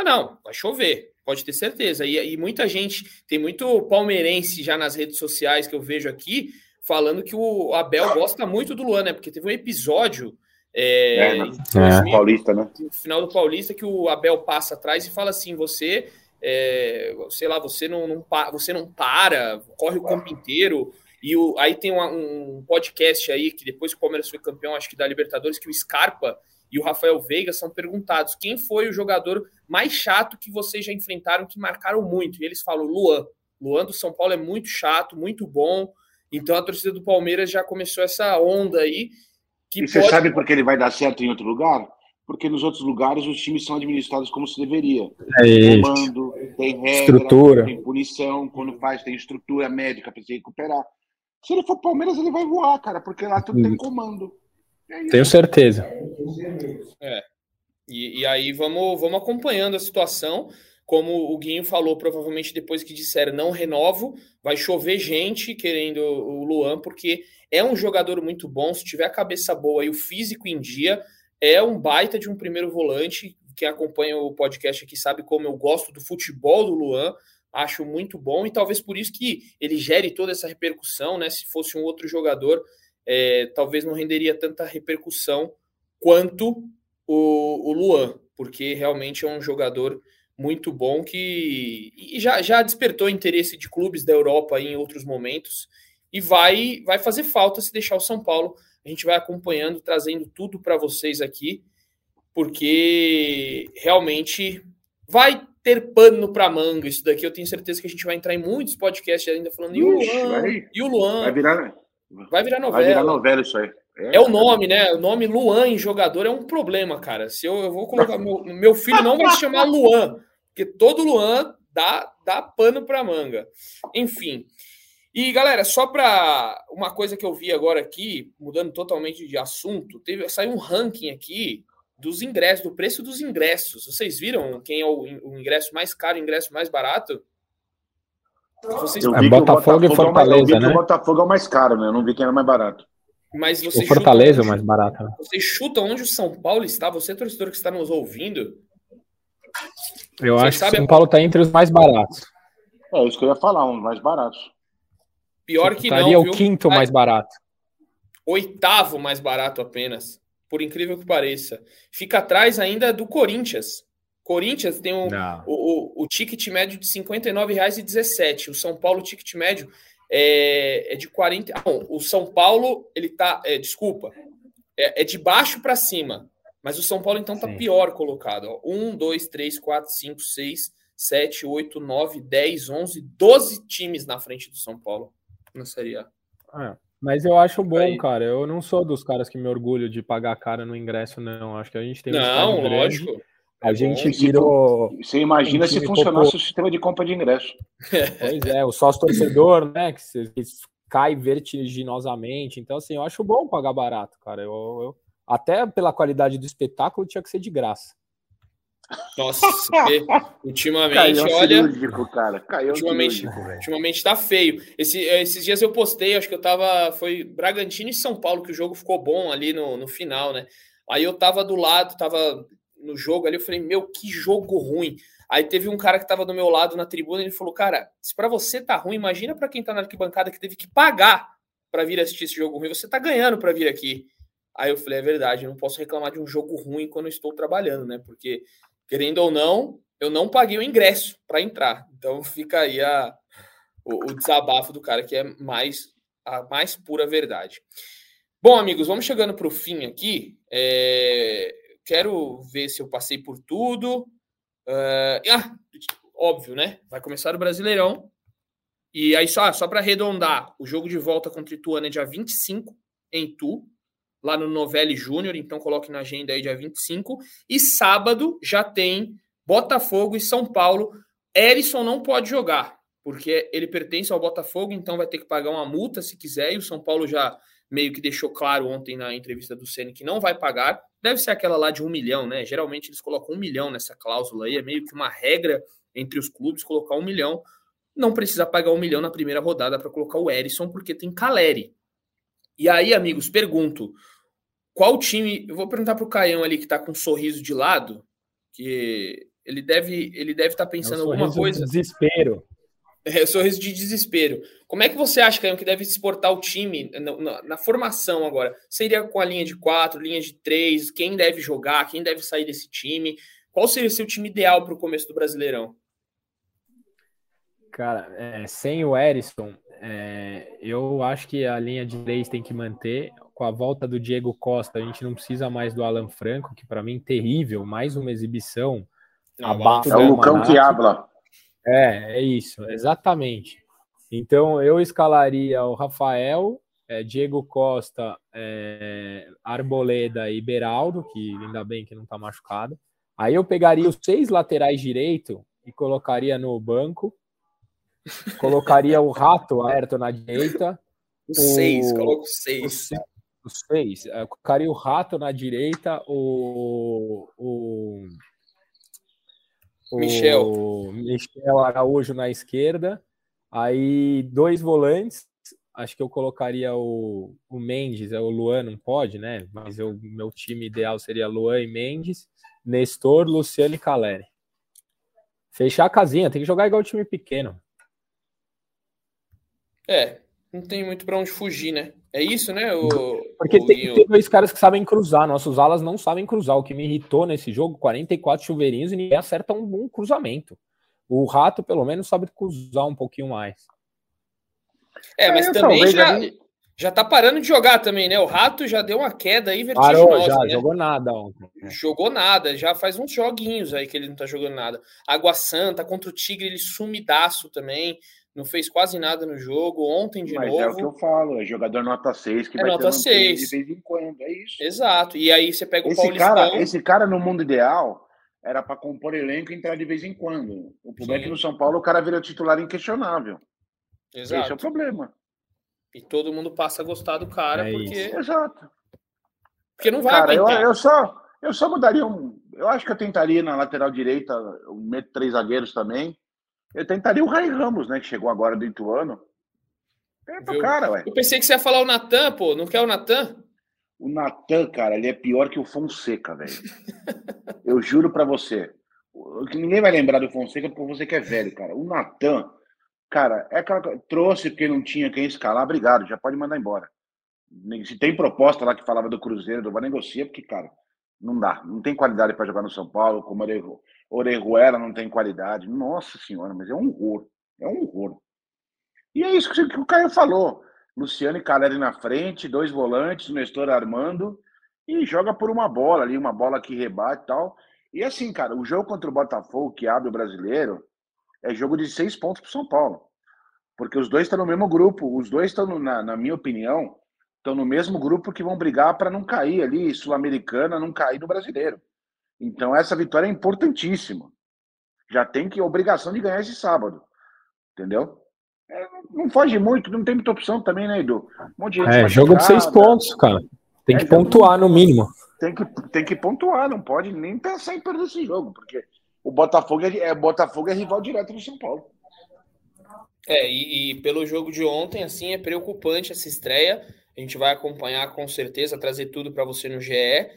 Ah, não, vai chover, pode ter certeza. E, e muita gente, tem muito palmeirense já nas redes sociais que eu vejo aqui, falando que o Abel gosta muito do Luan, né? Porque teve um episódio é, é, né? é. Paulista, né? No final do Paulista, que o Abel passa atrás e fala assim: você, é, sei lá, você não, não, você não para, corre o campo inteiro. E o, aí tem um, um, podcast aí, que depois que o Palmeiras foi campeão, acho que da Libertadores, que o Scarpa e o Rafael Veiga são perguntados quem foi o jogador mais chato que vocês já enfrentaram, que marcaram muito. E eles falam: Luan. Luan do São Paulo é muito chato, muito bom. Então a torcida do Palmeiras já começou essa onda aí. Que e você pode... sabe por que ele vai dar certo em outro lugar? Porque nos outros lugares os times são administrados como se deveria. É tem comando, tem regra, estrutura. tem punição, quando faz, tem estrutura médica para se recuperar. Se ele for Palmeiras, ele vai voar, cara, porque lá tudo tem comando. Tenho certeza. É. E, e, aí vamos, vamos acompanhando a situação. Como o Guinho falou, provavelmente depois que disseram não renovo, vai chover gente querendo o Luan, porque é um jogador muito bom, se tiver a cabeça boa e o físico em dia, é um baita de um primeiro volante. Quem acompanha o podcast aqui sabe como eu gosto do futebol do Luan, acho muito bom e talvez por isso que ele gere toda essa repercussão, né? Se fosse um outro jogador, é, talvez não renderia tanta repercussão quanto o, o Luan, porque realmente é um jogador muito bom que já, já despertou interesse de clubes da Europa em outros momentos e vai, vai fazer falta se deixar o São Paulo A gente vai acompanhando, trazendo tudo para vocês aqui, porque realmente vai ter pano para manga isso daqui. Eu tenho certeza que a gente vai entrar em muitos podcasts ainda falando e o Luan, vai, e o Luan. Vai virar, vai virar novela. Vai virar novela isso aí. É, é, o nome, né? O nome Luan em jogador é um problema, cara. Se eu, eu vou colocar. meu, meu filho não vai se chamar Luan, porque todo Luan dá, dá pano para manga. Enfim. E galera, só para uma coisa que eu vi agora aqui, mudando totalmente de assunto, teve saiu um ranking aqui dos ingressos, do preço dos ingressos. Vocês viram quem é o, o ingresso mais caro, o ingresso mais barato? Vocês... Eu vi é Botafogo, e Fortaleza, eu vi né? que o Botafogo é o mais caro, né? Eu não vi quem era mais barato. Mas você o Fortaleza é o mais barato. Né? Você chuta onde o São Paulo está? Você, torcedor que está nos ouvindo? Eu acho que o São Paulo está entre os mais baratos. É isso que eu ia falar, um mais baratos. Pior que não. o viu? quinto mais barato. Oitavo mais barato apenas por incrível que pareça. Fica atrás ainda do Corinthians. Corinthians tem um, o, o, o, ticket médio de R$ 59,17. O São Paulo, o ticket médio é, é de 40. Ah, o São Paulo, ele tá. É, desculpa. É, é, de baixo para cima. Mas o São Paulo, então, tá Sim. pior colocado. Ó. 1, 2, 3, 4, 5, 6, 7, 8, 9, 10, 11, 12 times na frente do São Paulo na Série A. É. Mas eu acho bom, Aí. cara. Eu não sou dos caras que me orgulho de pagar cara no ingresso, não. Acho que a gente tem um Não, lógico. Grande. A é gente bom, virou. Você imagina um se funcionasse o sistema de compra de ingresso. Pois é, o sócio torcedor, né? Que, que cai vertiginosamente. Então, assim, eu acho bom pagar barato, cara. Eu, eu, até pela qualidade do espetáculo tinha que ser de graça. Nossa, ultimamente, Caiu olha. Cirúrgico, cara. Caiu ultimamente, ultimamente tá feio. Esse, esses dias eu postei, acho que eu tava. Foi Bragantino e São Paulo, que o jogo ficou bom ali no, no final, né? Aí eu tava do lado, tava no jogo ali, eu falei, meu, que jogo ruim. Aí teve um cara que tava do meu lado na tribuna, ele falou, cara, se para você tá ruim, imagina para quem tá na arquibancada que teve que pagar para vir assistir esse jogo ruim. Você tá ganhando para vir aqui. Aí eu falei, é verdade, eu não posso reclamar de um jogo ruim quando eu estou trabalhando, né? Porque querendo ou não, eu não paguei o ingresso para entrar. Então fica aí a, o, o, desabafo do cara, que é mais a mais pura verdade. Bom, amigos, vamos chegando para o fim aqui. É, quero ver se eu passei por tudo. Uh, ah, óbvio, né? Vai começar o Brasileirão. E aí, só, só para arredondar, o jogo de volta contra o Ituano é dia 25 em Tu lá no Novelli Júnior, então coloque na agenda aí dia 25. E sábado já tem Botafogo e São Paulo. Erisson não pode jogar, porque ele pertence ao Botafogo, então vai ter que pagar uma multa se quiser, e o São Paulo já meio que deixou claro ontem na entrevista do Ceni que não vai pagar. Deve ser aquela lá de um milhão, né? Geralmente eles colocam um milhão nessa cláusula aí, é meio que uma regra entre os clubes colocar um milhão. Não precisa pagar um milhão na primeira rodada para colocar o Erisson, porque tem Caleri. E aí, amigos, pergunto: qual time. Eu vou perguntar para o Caião ali que está com um sorriso de lado, que ele deve ele deve estar tá pensando é um alguma coisa. De desespero. É, sorriso de desespero. Como é que você acha, Caião, que deve exportar o time na, na, na, formação agora? Seria com a linha de quatro, linha de três? Quem deve jogar? Quem deve sair desse time? Qual seria o seu time ideal para o começo do Brasileirão? Cara, é, sem o Erisson, é, eu acho que a linha de três tem que manter. Com a volta do Diego Costa, a gente não precisa mais do Alan Franco, que para mim terrível, mais uma exibição. abaixo é o Lucão que habla. É, é isso, exatamente. Então eu escalaria o Rafael, é, Diego Costa, é, Arboleda e Beraldo, que ainda bem que não está machucado. Aí eu pegaria os seis laterais direito e colocaria no banco Colocaria o Rato Ayrton na direita. O seis, coloco seis. O seis. Eu colocaria o Rato na direita, o, o, o Michel. Michel Araújo na esquerda. Aí dois volantes. Acho que eu colocaria o, o Mendes, é o Luan, não pode, né? Mas o meu time ideal seria Luan e Mendes, Nestor, Luciano e Caleri. Fechar a casinha, tem que jogar igual o time pequeno. É, não tem muito para onde fugir, né? É isso, né? O, Porque o tem, tem, dois caras que sabem cruzar. Nossos alas não sabem cruzar. O que me irritou nesse jogo, 44 chuveirinhos e ninguém acerta um, um cruzamento. O Rato, pelo menos, sabe cruzar um pouquinho mais. É, mas é, também já, Já tá parando de jogar também, né? O Rato já deu uma queda aí vertiginosa. Parou, já, né? jogou nada ontem. Jogou nada, já faz uns joguinhos aí que ele não tá jogando nada. Água Santa contra o Tigre, ele sumidaço também. Não fez quase nada no jogo. Ontem de Mas novo. Mas é o que eu falo, é jogador nota 6 que é vai nota 6. de vez em quando, é isso. Exato. E aí você pega o esse Paulistão. Cara, esse cara no mundo ideal era para compor elenco e entrar de vez em quando. O problema é que no São Paulo o cara vira titular inquestionável. Exato. Esse é o problema. E todo mundo passa a gostar do cara é porque. Isso. Exato. Porque não vai cara, eu, eu, só, eu só mudaria um. Eu acho que eu tentaria na lateral direita, um meto três zagueiros também. Eu tentaria o Rai Ramos, né? Que chegou agora do Ituano. É pro cara, ué. Eu pensei que você ia falar o Natan, pô. Não quer o Natan? O Natan, cara, ele é pior que o Fonseca, velho. eu juro para você. Ninguém vai lembrar do Fonseca porque você que é velho, cara. O Natan Cara, é aquela trouxe porque não tinha quem escalar, obrigado, já pode mandar embora. Se tem proposta lá que falava do Cruzeiro, do vai negociar, porque, cara, não dá. Não tem qualidade para jogar no São Paulo, como Orejuela não tem qualidade. Nossa senhora, mas é um horror. É um horror. E é isso que o Caio falou. Luciano e Caleri na frente, dois volantes, Nestor armando, e joga por uma bola ali, uma bola que rebate e tal. E assim, cara, o jogo contra o Botafogo, que abre o brasileiro, é jogo de seis pontos para São Paulo. Porque os dois estão no mesmo grupo. Os dois estão, na, na minha opinião, estão no mesmo grupo que vão brigar para não cair ali, Sul-Americana, não cair no brasileiro. Então, essa vitória é importantíssima. Já tem que obrigação de ganhar esse sábado. Entendeu? É, não foge muito, não tem muita opção também, né, Edu? Um monte de gente é, jogo de seis pontos, cara. Tem é, que pontuar no mínimo. Tem que, tem que pontuar, não pode nem pensar em perder esse jogo, porque o Botafogo é, é, Botafogo é rival direto do São Paulo. É, e, e, pelo jogo de ontem, assim, é preocupante essa estreia. A gente vai acompanhar com certeza, trazer tudo para você no GE.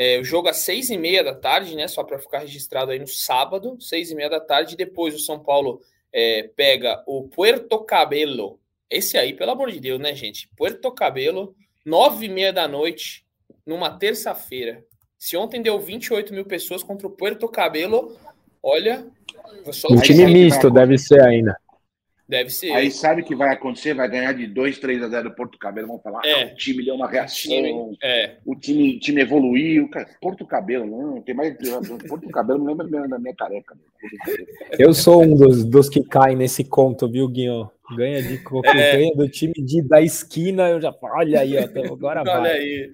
É, o jogo às seis e meia da tarde, né? Só para ficar registrado aí no sábado, seis e meia da tarde. Depois o São Paulo é, pega o Puerto Cabelo. Esse aí, pelo amor de Deus, né, gente? Puerto Cabelo, nove e meia da noite, numa terça-feira. Se ontem deu 28 mil pessoas contra o Puerto Cabelo, olha. Um time misto, deve ser ainda. Deve ser. Aí sabe o que vai acontecer? Vai ganhar de 2, 3 a 0 do Porto Cabelo. Vão falar, é. ah, o time deu uma reação. Time, é. O time, time evoluiu. Porto Cabelo, não. Tem mais. Porto Cabelo não lembra da minha careca. Eu sou um dos, dos que caem nesse conto, viu, Guinho? Ganha de é. ganha do time de, da esquina. Eu já olha aí, ó, agora olha vai. Olha aí.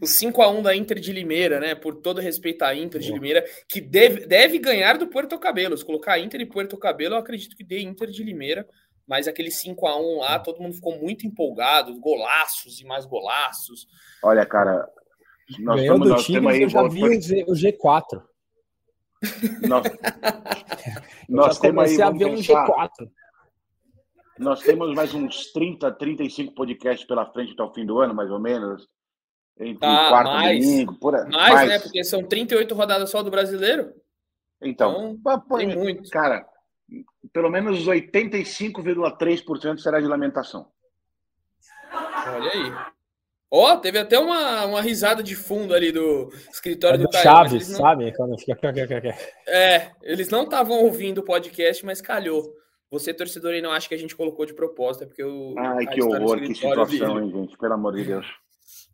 O 5 a 1 da Inter de Limeira, né? Por todo respeito à Inter de Limeira, que deve, deve ganhar do Puerto Cabelo. Se colocar Inter e Puerto Cabelo, eu acredito que dê Inter de Limeira. Mas aquele 5 a 1 lá, todo mundo ficou muito empolgado, golaços e mais golaços. Olha, cara, nós Ganhou estamos, do Tigres, aí, eu já vi o, G, 4 Nós, nós temos aí, a ver um G4. Nós temos mais uns 30, 35 podcasts pela frente até o fim do ano, mais ou menos. Entre tá, quarto mais, domingo, por aí. Mais, mais, né? Porque são 38 rodadas só do brasileiro. Então, então tem muito. Cara, pelo menos 85,3% será de lamentação. Olha aí. Ó, oh, teve até uma, uma risada de fundo ali do escritório é do, do Caio, Chaves, não... sabe? É, eles não estavam ouvindo o podcast, mas calhou. Você, torcedor, aí não acha que a gente colocou de propósito, é porque o. Ai, que horror, que situação, hein, gente? Pelo amor de Deus.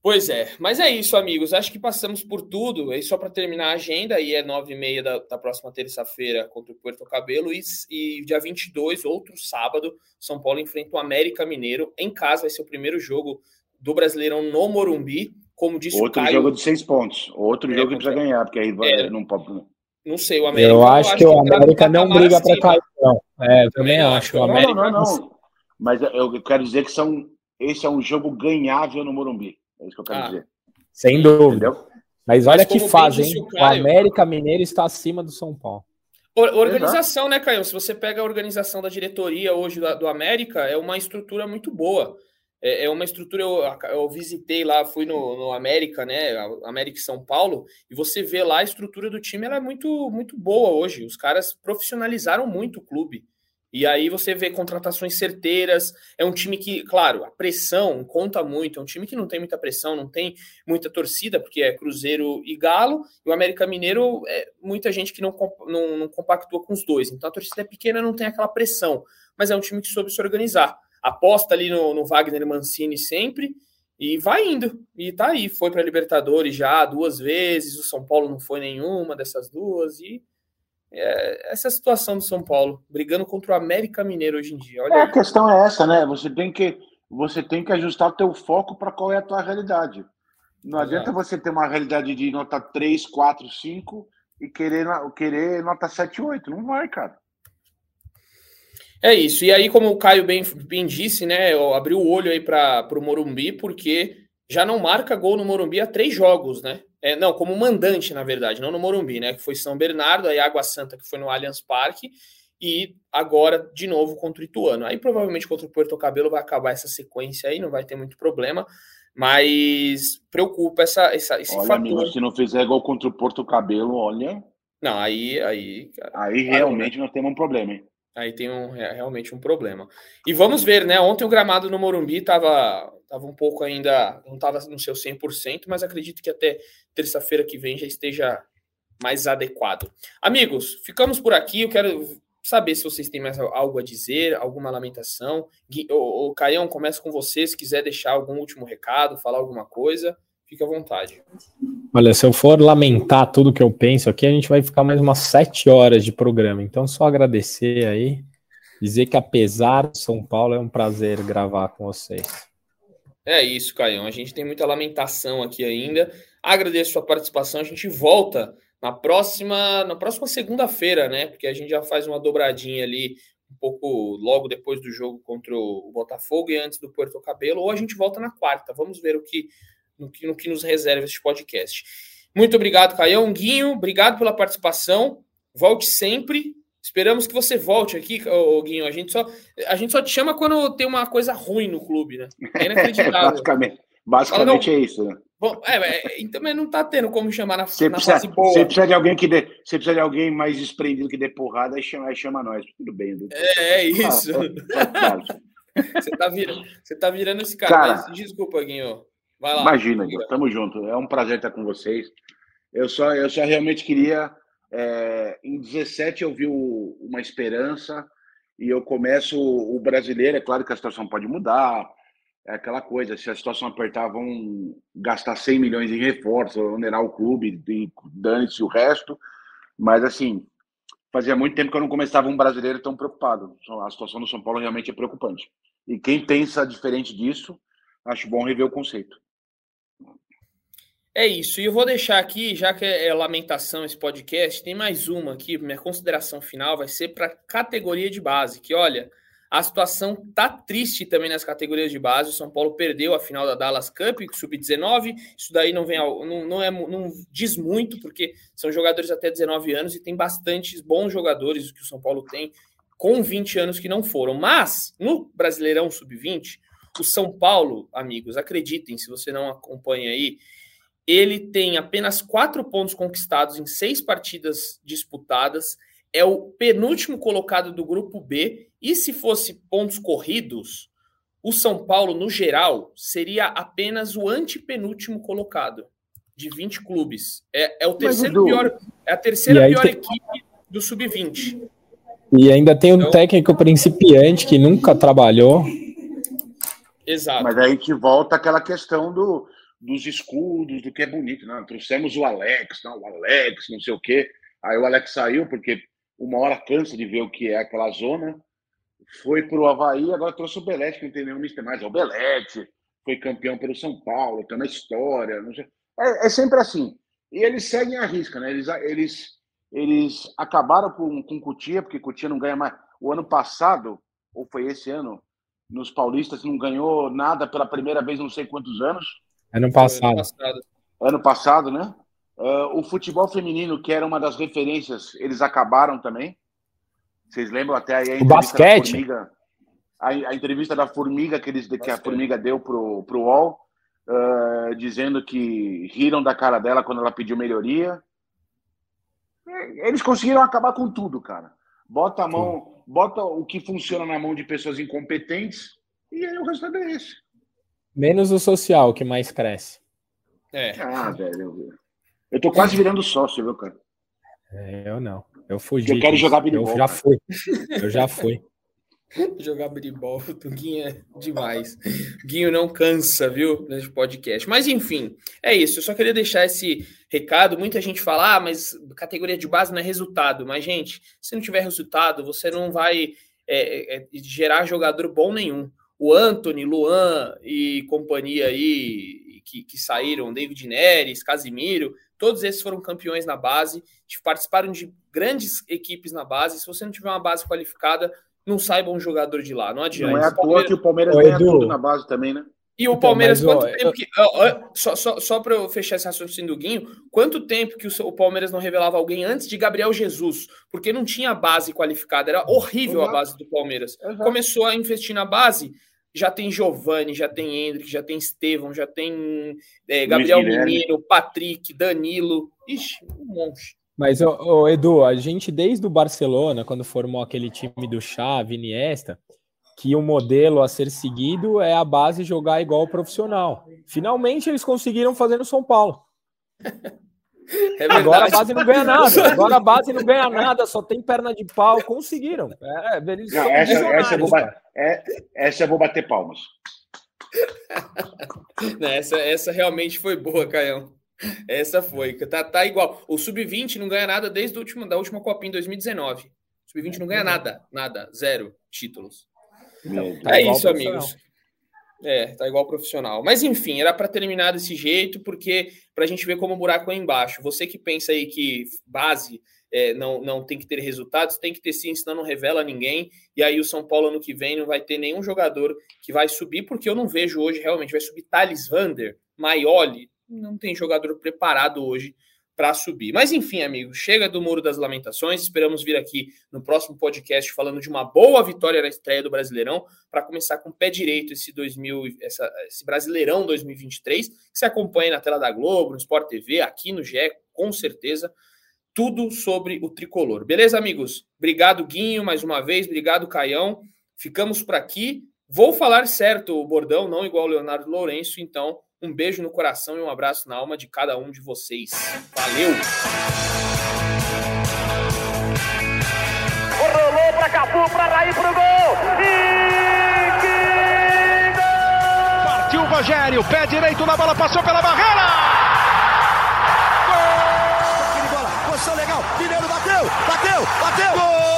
Pois é, mas é isso, amigos. Acho que passamos por tudo. E só para terminar a agenda, aí é nove e meia da, da próxima terça-feira contra o Puerto Cabelo. E, e dia 22, outro sábado, São Paulo enfrenta o América Mineiro. Em casa vai ser o primeiro jogo do Brasileirão no Morumbi. Como disse Outro o Caio, jogo de seis pontos. Outro é, jogo que precisa ganhar, porque aí vai, é, não pode. Não sei, o América. Eu acho, que, o América não briga para cair, não. É, eu também acho. O América... Não, não, não. Mas eu quero dizer que são, esse é um jogo ganhável no Morumbi. É isso que eu quero ah, dizer. Sem dúvida. Entendeu? Mas olha Mas que fase, hein? O, Caio, o, América Mineiro está acima do São Paulo. Organização, né, Caio? Se você pega a organização da diretoria hoje do, do América, é uma estrutura muito boa. É, é uma estrutura, eu, eu, visitei lá, fui no, no América, né? América e São Paulo, e você vê lá a estrutura do time, ela é muito, muito boa hoje. Os caras profissionalizaram muito o clube. E aí você vê contratações certeiras. É um time que, claro, a pressão conta muito. É um time que não tem muita pressão, não tem muita torcida, porque é Cruzeiro e Galo. E o América Mineiro é muita gente que não, não, não compactua com os dois. Então a torcida é pequena, não tem aquela pressão. Mas é um time que soube se organizar. aposta ali no, no Wagner Mancini sempre e vai indo. E tá aí, foi para Libertadores já duas vezes, o São Paulo não foi nenhuma dessas duas e é, essa situação do São Paulo, brigando contra o América Mineiro hoje em dia. Olha é, a questão é essa, né? Você tem que você tem que ajustar o teu foco para qual é a tua realidade. Não Exato. adianta você ter uma realidade de nota 3, 4, 5 e querer, querer nota 7, 8. Não vai, cara. É isso. E aí, como o Caio bem, bem disse, né? Abriu o olho aí para o Morumbi, porque já não marca gol no Morumbi há três jogos, né? É, não, como mandante, na verdade, não no Morumbi, né? Que foi São Bernardo, aí Água Santa, que foi no Allianz Parque, e agora de novo contra o Ituano. Aí provavelmente contra o Porto Cabelo vai acabar essa sequência aí, não vai ter muito problema, mas preocupa essa, essa esse olha, fator. Amigo, se não fizer gol contra o Porto Cabelo, olha. Não, aí. Aí, aí realmente nós temos um problema, hein? Aí tem um, realmente um problema. E vamos ver, né? Ontem o gramado no Morumbi estava tava um pouco ainda, não estava no seu 100%, mas acredito que até terça-feira que vem já esteja mais adequado. Amigos, ficamos por aqui. Eu quero saber se vocês têm mais algo a dizer, alguma lamentação. O, o Caião, começa com você. Se quiser deixar algum último recado, falar alguma coisa, fique à vontade. Olha, se eu for lamentar tudo que eu penso aqui, a gente vai ficar mais umas sete horas de programa. Então, só agradecer aí, dizer que apesar de São Paulo, é um prazer gravar com vocês. É isso, Caião. A gente tem muita lamentação aqui ainda. Agradeço a sua participação. A gente volta na próxima, na próxima segunda-feira, né? Porque a gente já faz uma dobradinha ali um pouco logo depois do jogo contra o Botafogo e antes do Porto Cabelo, ou a gente volta na quarta. Vamos ver o que no que, no que nos reserva este podcast. Muito obrigado, Caião. Guinho, obrigado pela participação. Volte sempre. Esperamos que você volte aqui, Guinho. A gente, só, a gente só te chama quando tem uma coisa ruim no clube, né? É inacreditável. basicamente basicamente Fala, é isso, né? Bom, é, é, então não tá tendo como chamar na, você na precisa, fase boa. Você precisa de alguém que dê, você precisa de alguém mais desprendido que dê porrada e chama, aí chama nós. Tudo bem. É, é isso. Ah, você, tá virando, você tá virando esse cara. cara mas, desculpa, Guinho. Vai lá. Imagina, Guinho. Tamo junto. É um prazer estar com vocês. Eu só, eu só realmente queria. É, em 17 eu vi o, uma esperança e eu começo o brasileiro. É claro que a situação pode mudar é aquela coisa, se a situação apertar, vão gastar 100 milhões em reforço, onerar o clube, dane-se o resto. Mas, assim, fazia muito tempo que eu não começava um brasileiro tão preocupado. A situação do São Paulo realmente é preocupante. E quem pensa diferente disso, acho bom rever o conceito. É isso. E eu vou deixar aqui, já que é lamentação esse podcast, tem mais uma aqui. Minha consideração final vai ser para categoria de base, que olha a situação tá triste também nas categorias de base. O São Paulo perdeu a final da Dallas Cup, sub-19. Isso daí não vem ao, não, não, é, não diz muito, porque são jogadores até 19 anos e tem bastantes bons jogadores que o São Paulo tem com 20 anos que não foram. Mas no Brasileirão sub-20, o São Paulo, amigos, acreditem, se você não acompanha aí, ele tem apenas quatro pontos conquistados em seis partidas disputadas é o penúltimo colocado do grupo B. E se fosse pontos corridos, o São Paulo, no geral, seria apenas o antepenúltimo colocado de 20 clubes. É, é o terceiro pior, é a terceira pior tem... equipe do sub-20. E ainda tem um então... técnico principiante que nunca trabalhou. Exato. Mas aí que volta aquela questão do, dos escudos, do que é bonito. Né? Trouxemos o Alex, não, o Alex, não sei o quê. Aí o Alex saiu porque uma hora cansa de ver o que é aquela zona. Foi para o Havaí, agora trouxe o Belete, que não tem nenhum mistério mais. É o Belete, foi campeão pelo São Paulo, tem uma história. É, é, sempre assim. E eles seguem a risca, né? Eles, eles, eles acabaram com, com Cutia, porque Cutia não ganha mais. O ano passado, ou foi esse ano, nos paulistas não ganhou nada pela primeira vez não sei quantos anos. Ano passado. Ano passado, ano passado né? Uh, o futebol feminino, que era uma das referências, eles acabaram também. Vocês lembram até aí a o basquete. Formiga, a, a, entrevista da Formiga que, eles, que a Formiga deu pro, pro UOL, uh, dizendo que riram da cara dela quando ela pediu melhoria. Eles conseguiram acabar com tudo, cara. Bota a mão, bota o que funciona na mão de pessoas incompetentes e aí o resultado é esse. Menos o social, que mais cresce. É. Ah, velho. Eu tô quase virando sócio, viu, cara? É, eu não. Eu fugi. Eu quero jogar Eu já fui. Eu já fui. Jogar biribol, o Guinho é demais. Guinho não cansa, viu, nesse podcast. Mas enfim, é isso. Eu só queria deixar esse recado. Muita gente fala, ah, mas categoria de base não é resultado. Mas, gente, se não tiver resultado, você não vai é, é, gerar jogador bom nenhum. O Anthony, Luan e companhia aí que, que saíram, David Neres, Casimiro, todos esses foram campeões na base, participaram de grandes equipes na base. Se você não tiver uma base qualificada, não saiba um jogador de lá, não adianta. Não é à toa que o Palmeiras ganha tudo na base também, né? E o então, Palmeiras, mas, quanto ó, tempo que. Ó, só só, só para eu fechar esse raciocínio do Guinho, quanto tempo que o, o, Palmeiras não revelava alguém antes de Gabriel Jesus? Porque não tinha base qualificada, era horrível Exato. a base do Palmeiras. Exato. Começou a investir na base, já tem Giovanni, já tem Hendrick, já tem Estevão, já tem é, Gabriel Menino, Patrick, Danilo. Ixi, um monte. Mas, ô, ô, Edu, a gente desde o Barcelona, quando formou aquele time do Xavi, Iniesta, que o modelo a ser seguido é a base jogar igual o profissional. Finalmente eles conseguiram fazer no São Paulo. É Agora a base não ganha nada. Agora a base não ganha nada, só tem perna de pau. Conseguiram. É, eles não, essa, essa, eu vou, é, essa eu vou bater palmas. essa, essa realmente foi boa, Caião. Essa foi. Tá, tá igual. O Sub-20 não ganha nada desde a última, da última Copinha em 2019. O Sub-20 não ganha nada. Nada. Zero títulos. Tá é isso, amigos. É, tá igual profissional. Mas enfim, era para terminar desse jeito, porque para a gente ver como o buraco é embaixo. Você que pensa aí que base é, não, não tem que ter resultados, tem que ter sim, senão não revela ninguém. E aí o São Paulo ano que vem não vai ter nenhum jogador que vai subir, porque eu não vejo hoje realmente. Vai subir Thales Vander, Maioli, não tem jogador preparado hoje para subir. Mas enfim, amigos, chega do Muro das Lamentações. Esperamos vir aqui no próximo podcast falando de uma boa vitória na estreia do Brasileirão para começar com o pé direito esse 2000, essa, esse Brasileirão 2023, que se acompanha na tela da Globo, no Sport TV, aqui no GE, com certeza. Tudo sobre o tricolor. Beleza, amigos? Obrigado, Guinho, mais uma vez. Obrigado, Caião. Ficamos por aqui. Vou falar certo o bordão, não igual o Leonardo Lourenço, então um beijo no coração e um abraço na alma de cada um de vocês. Valeu! Rolou para Cafu, para Raí, pro gol! E que gol! Partiu o Rogério, pé direito na bola, passou pela barreira! Gol! Bola, posição legal, Mineiro bateu, bateu, bateu! Gol!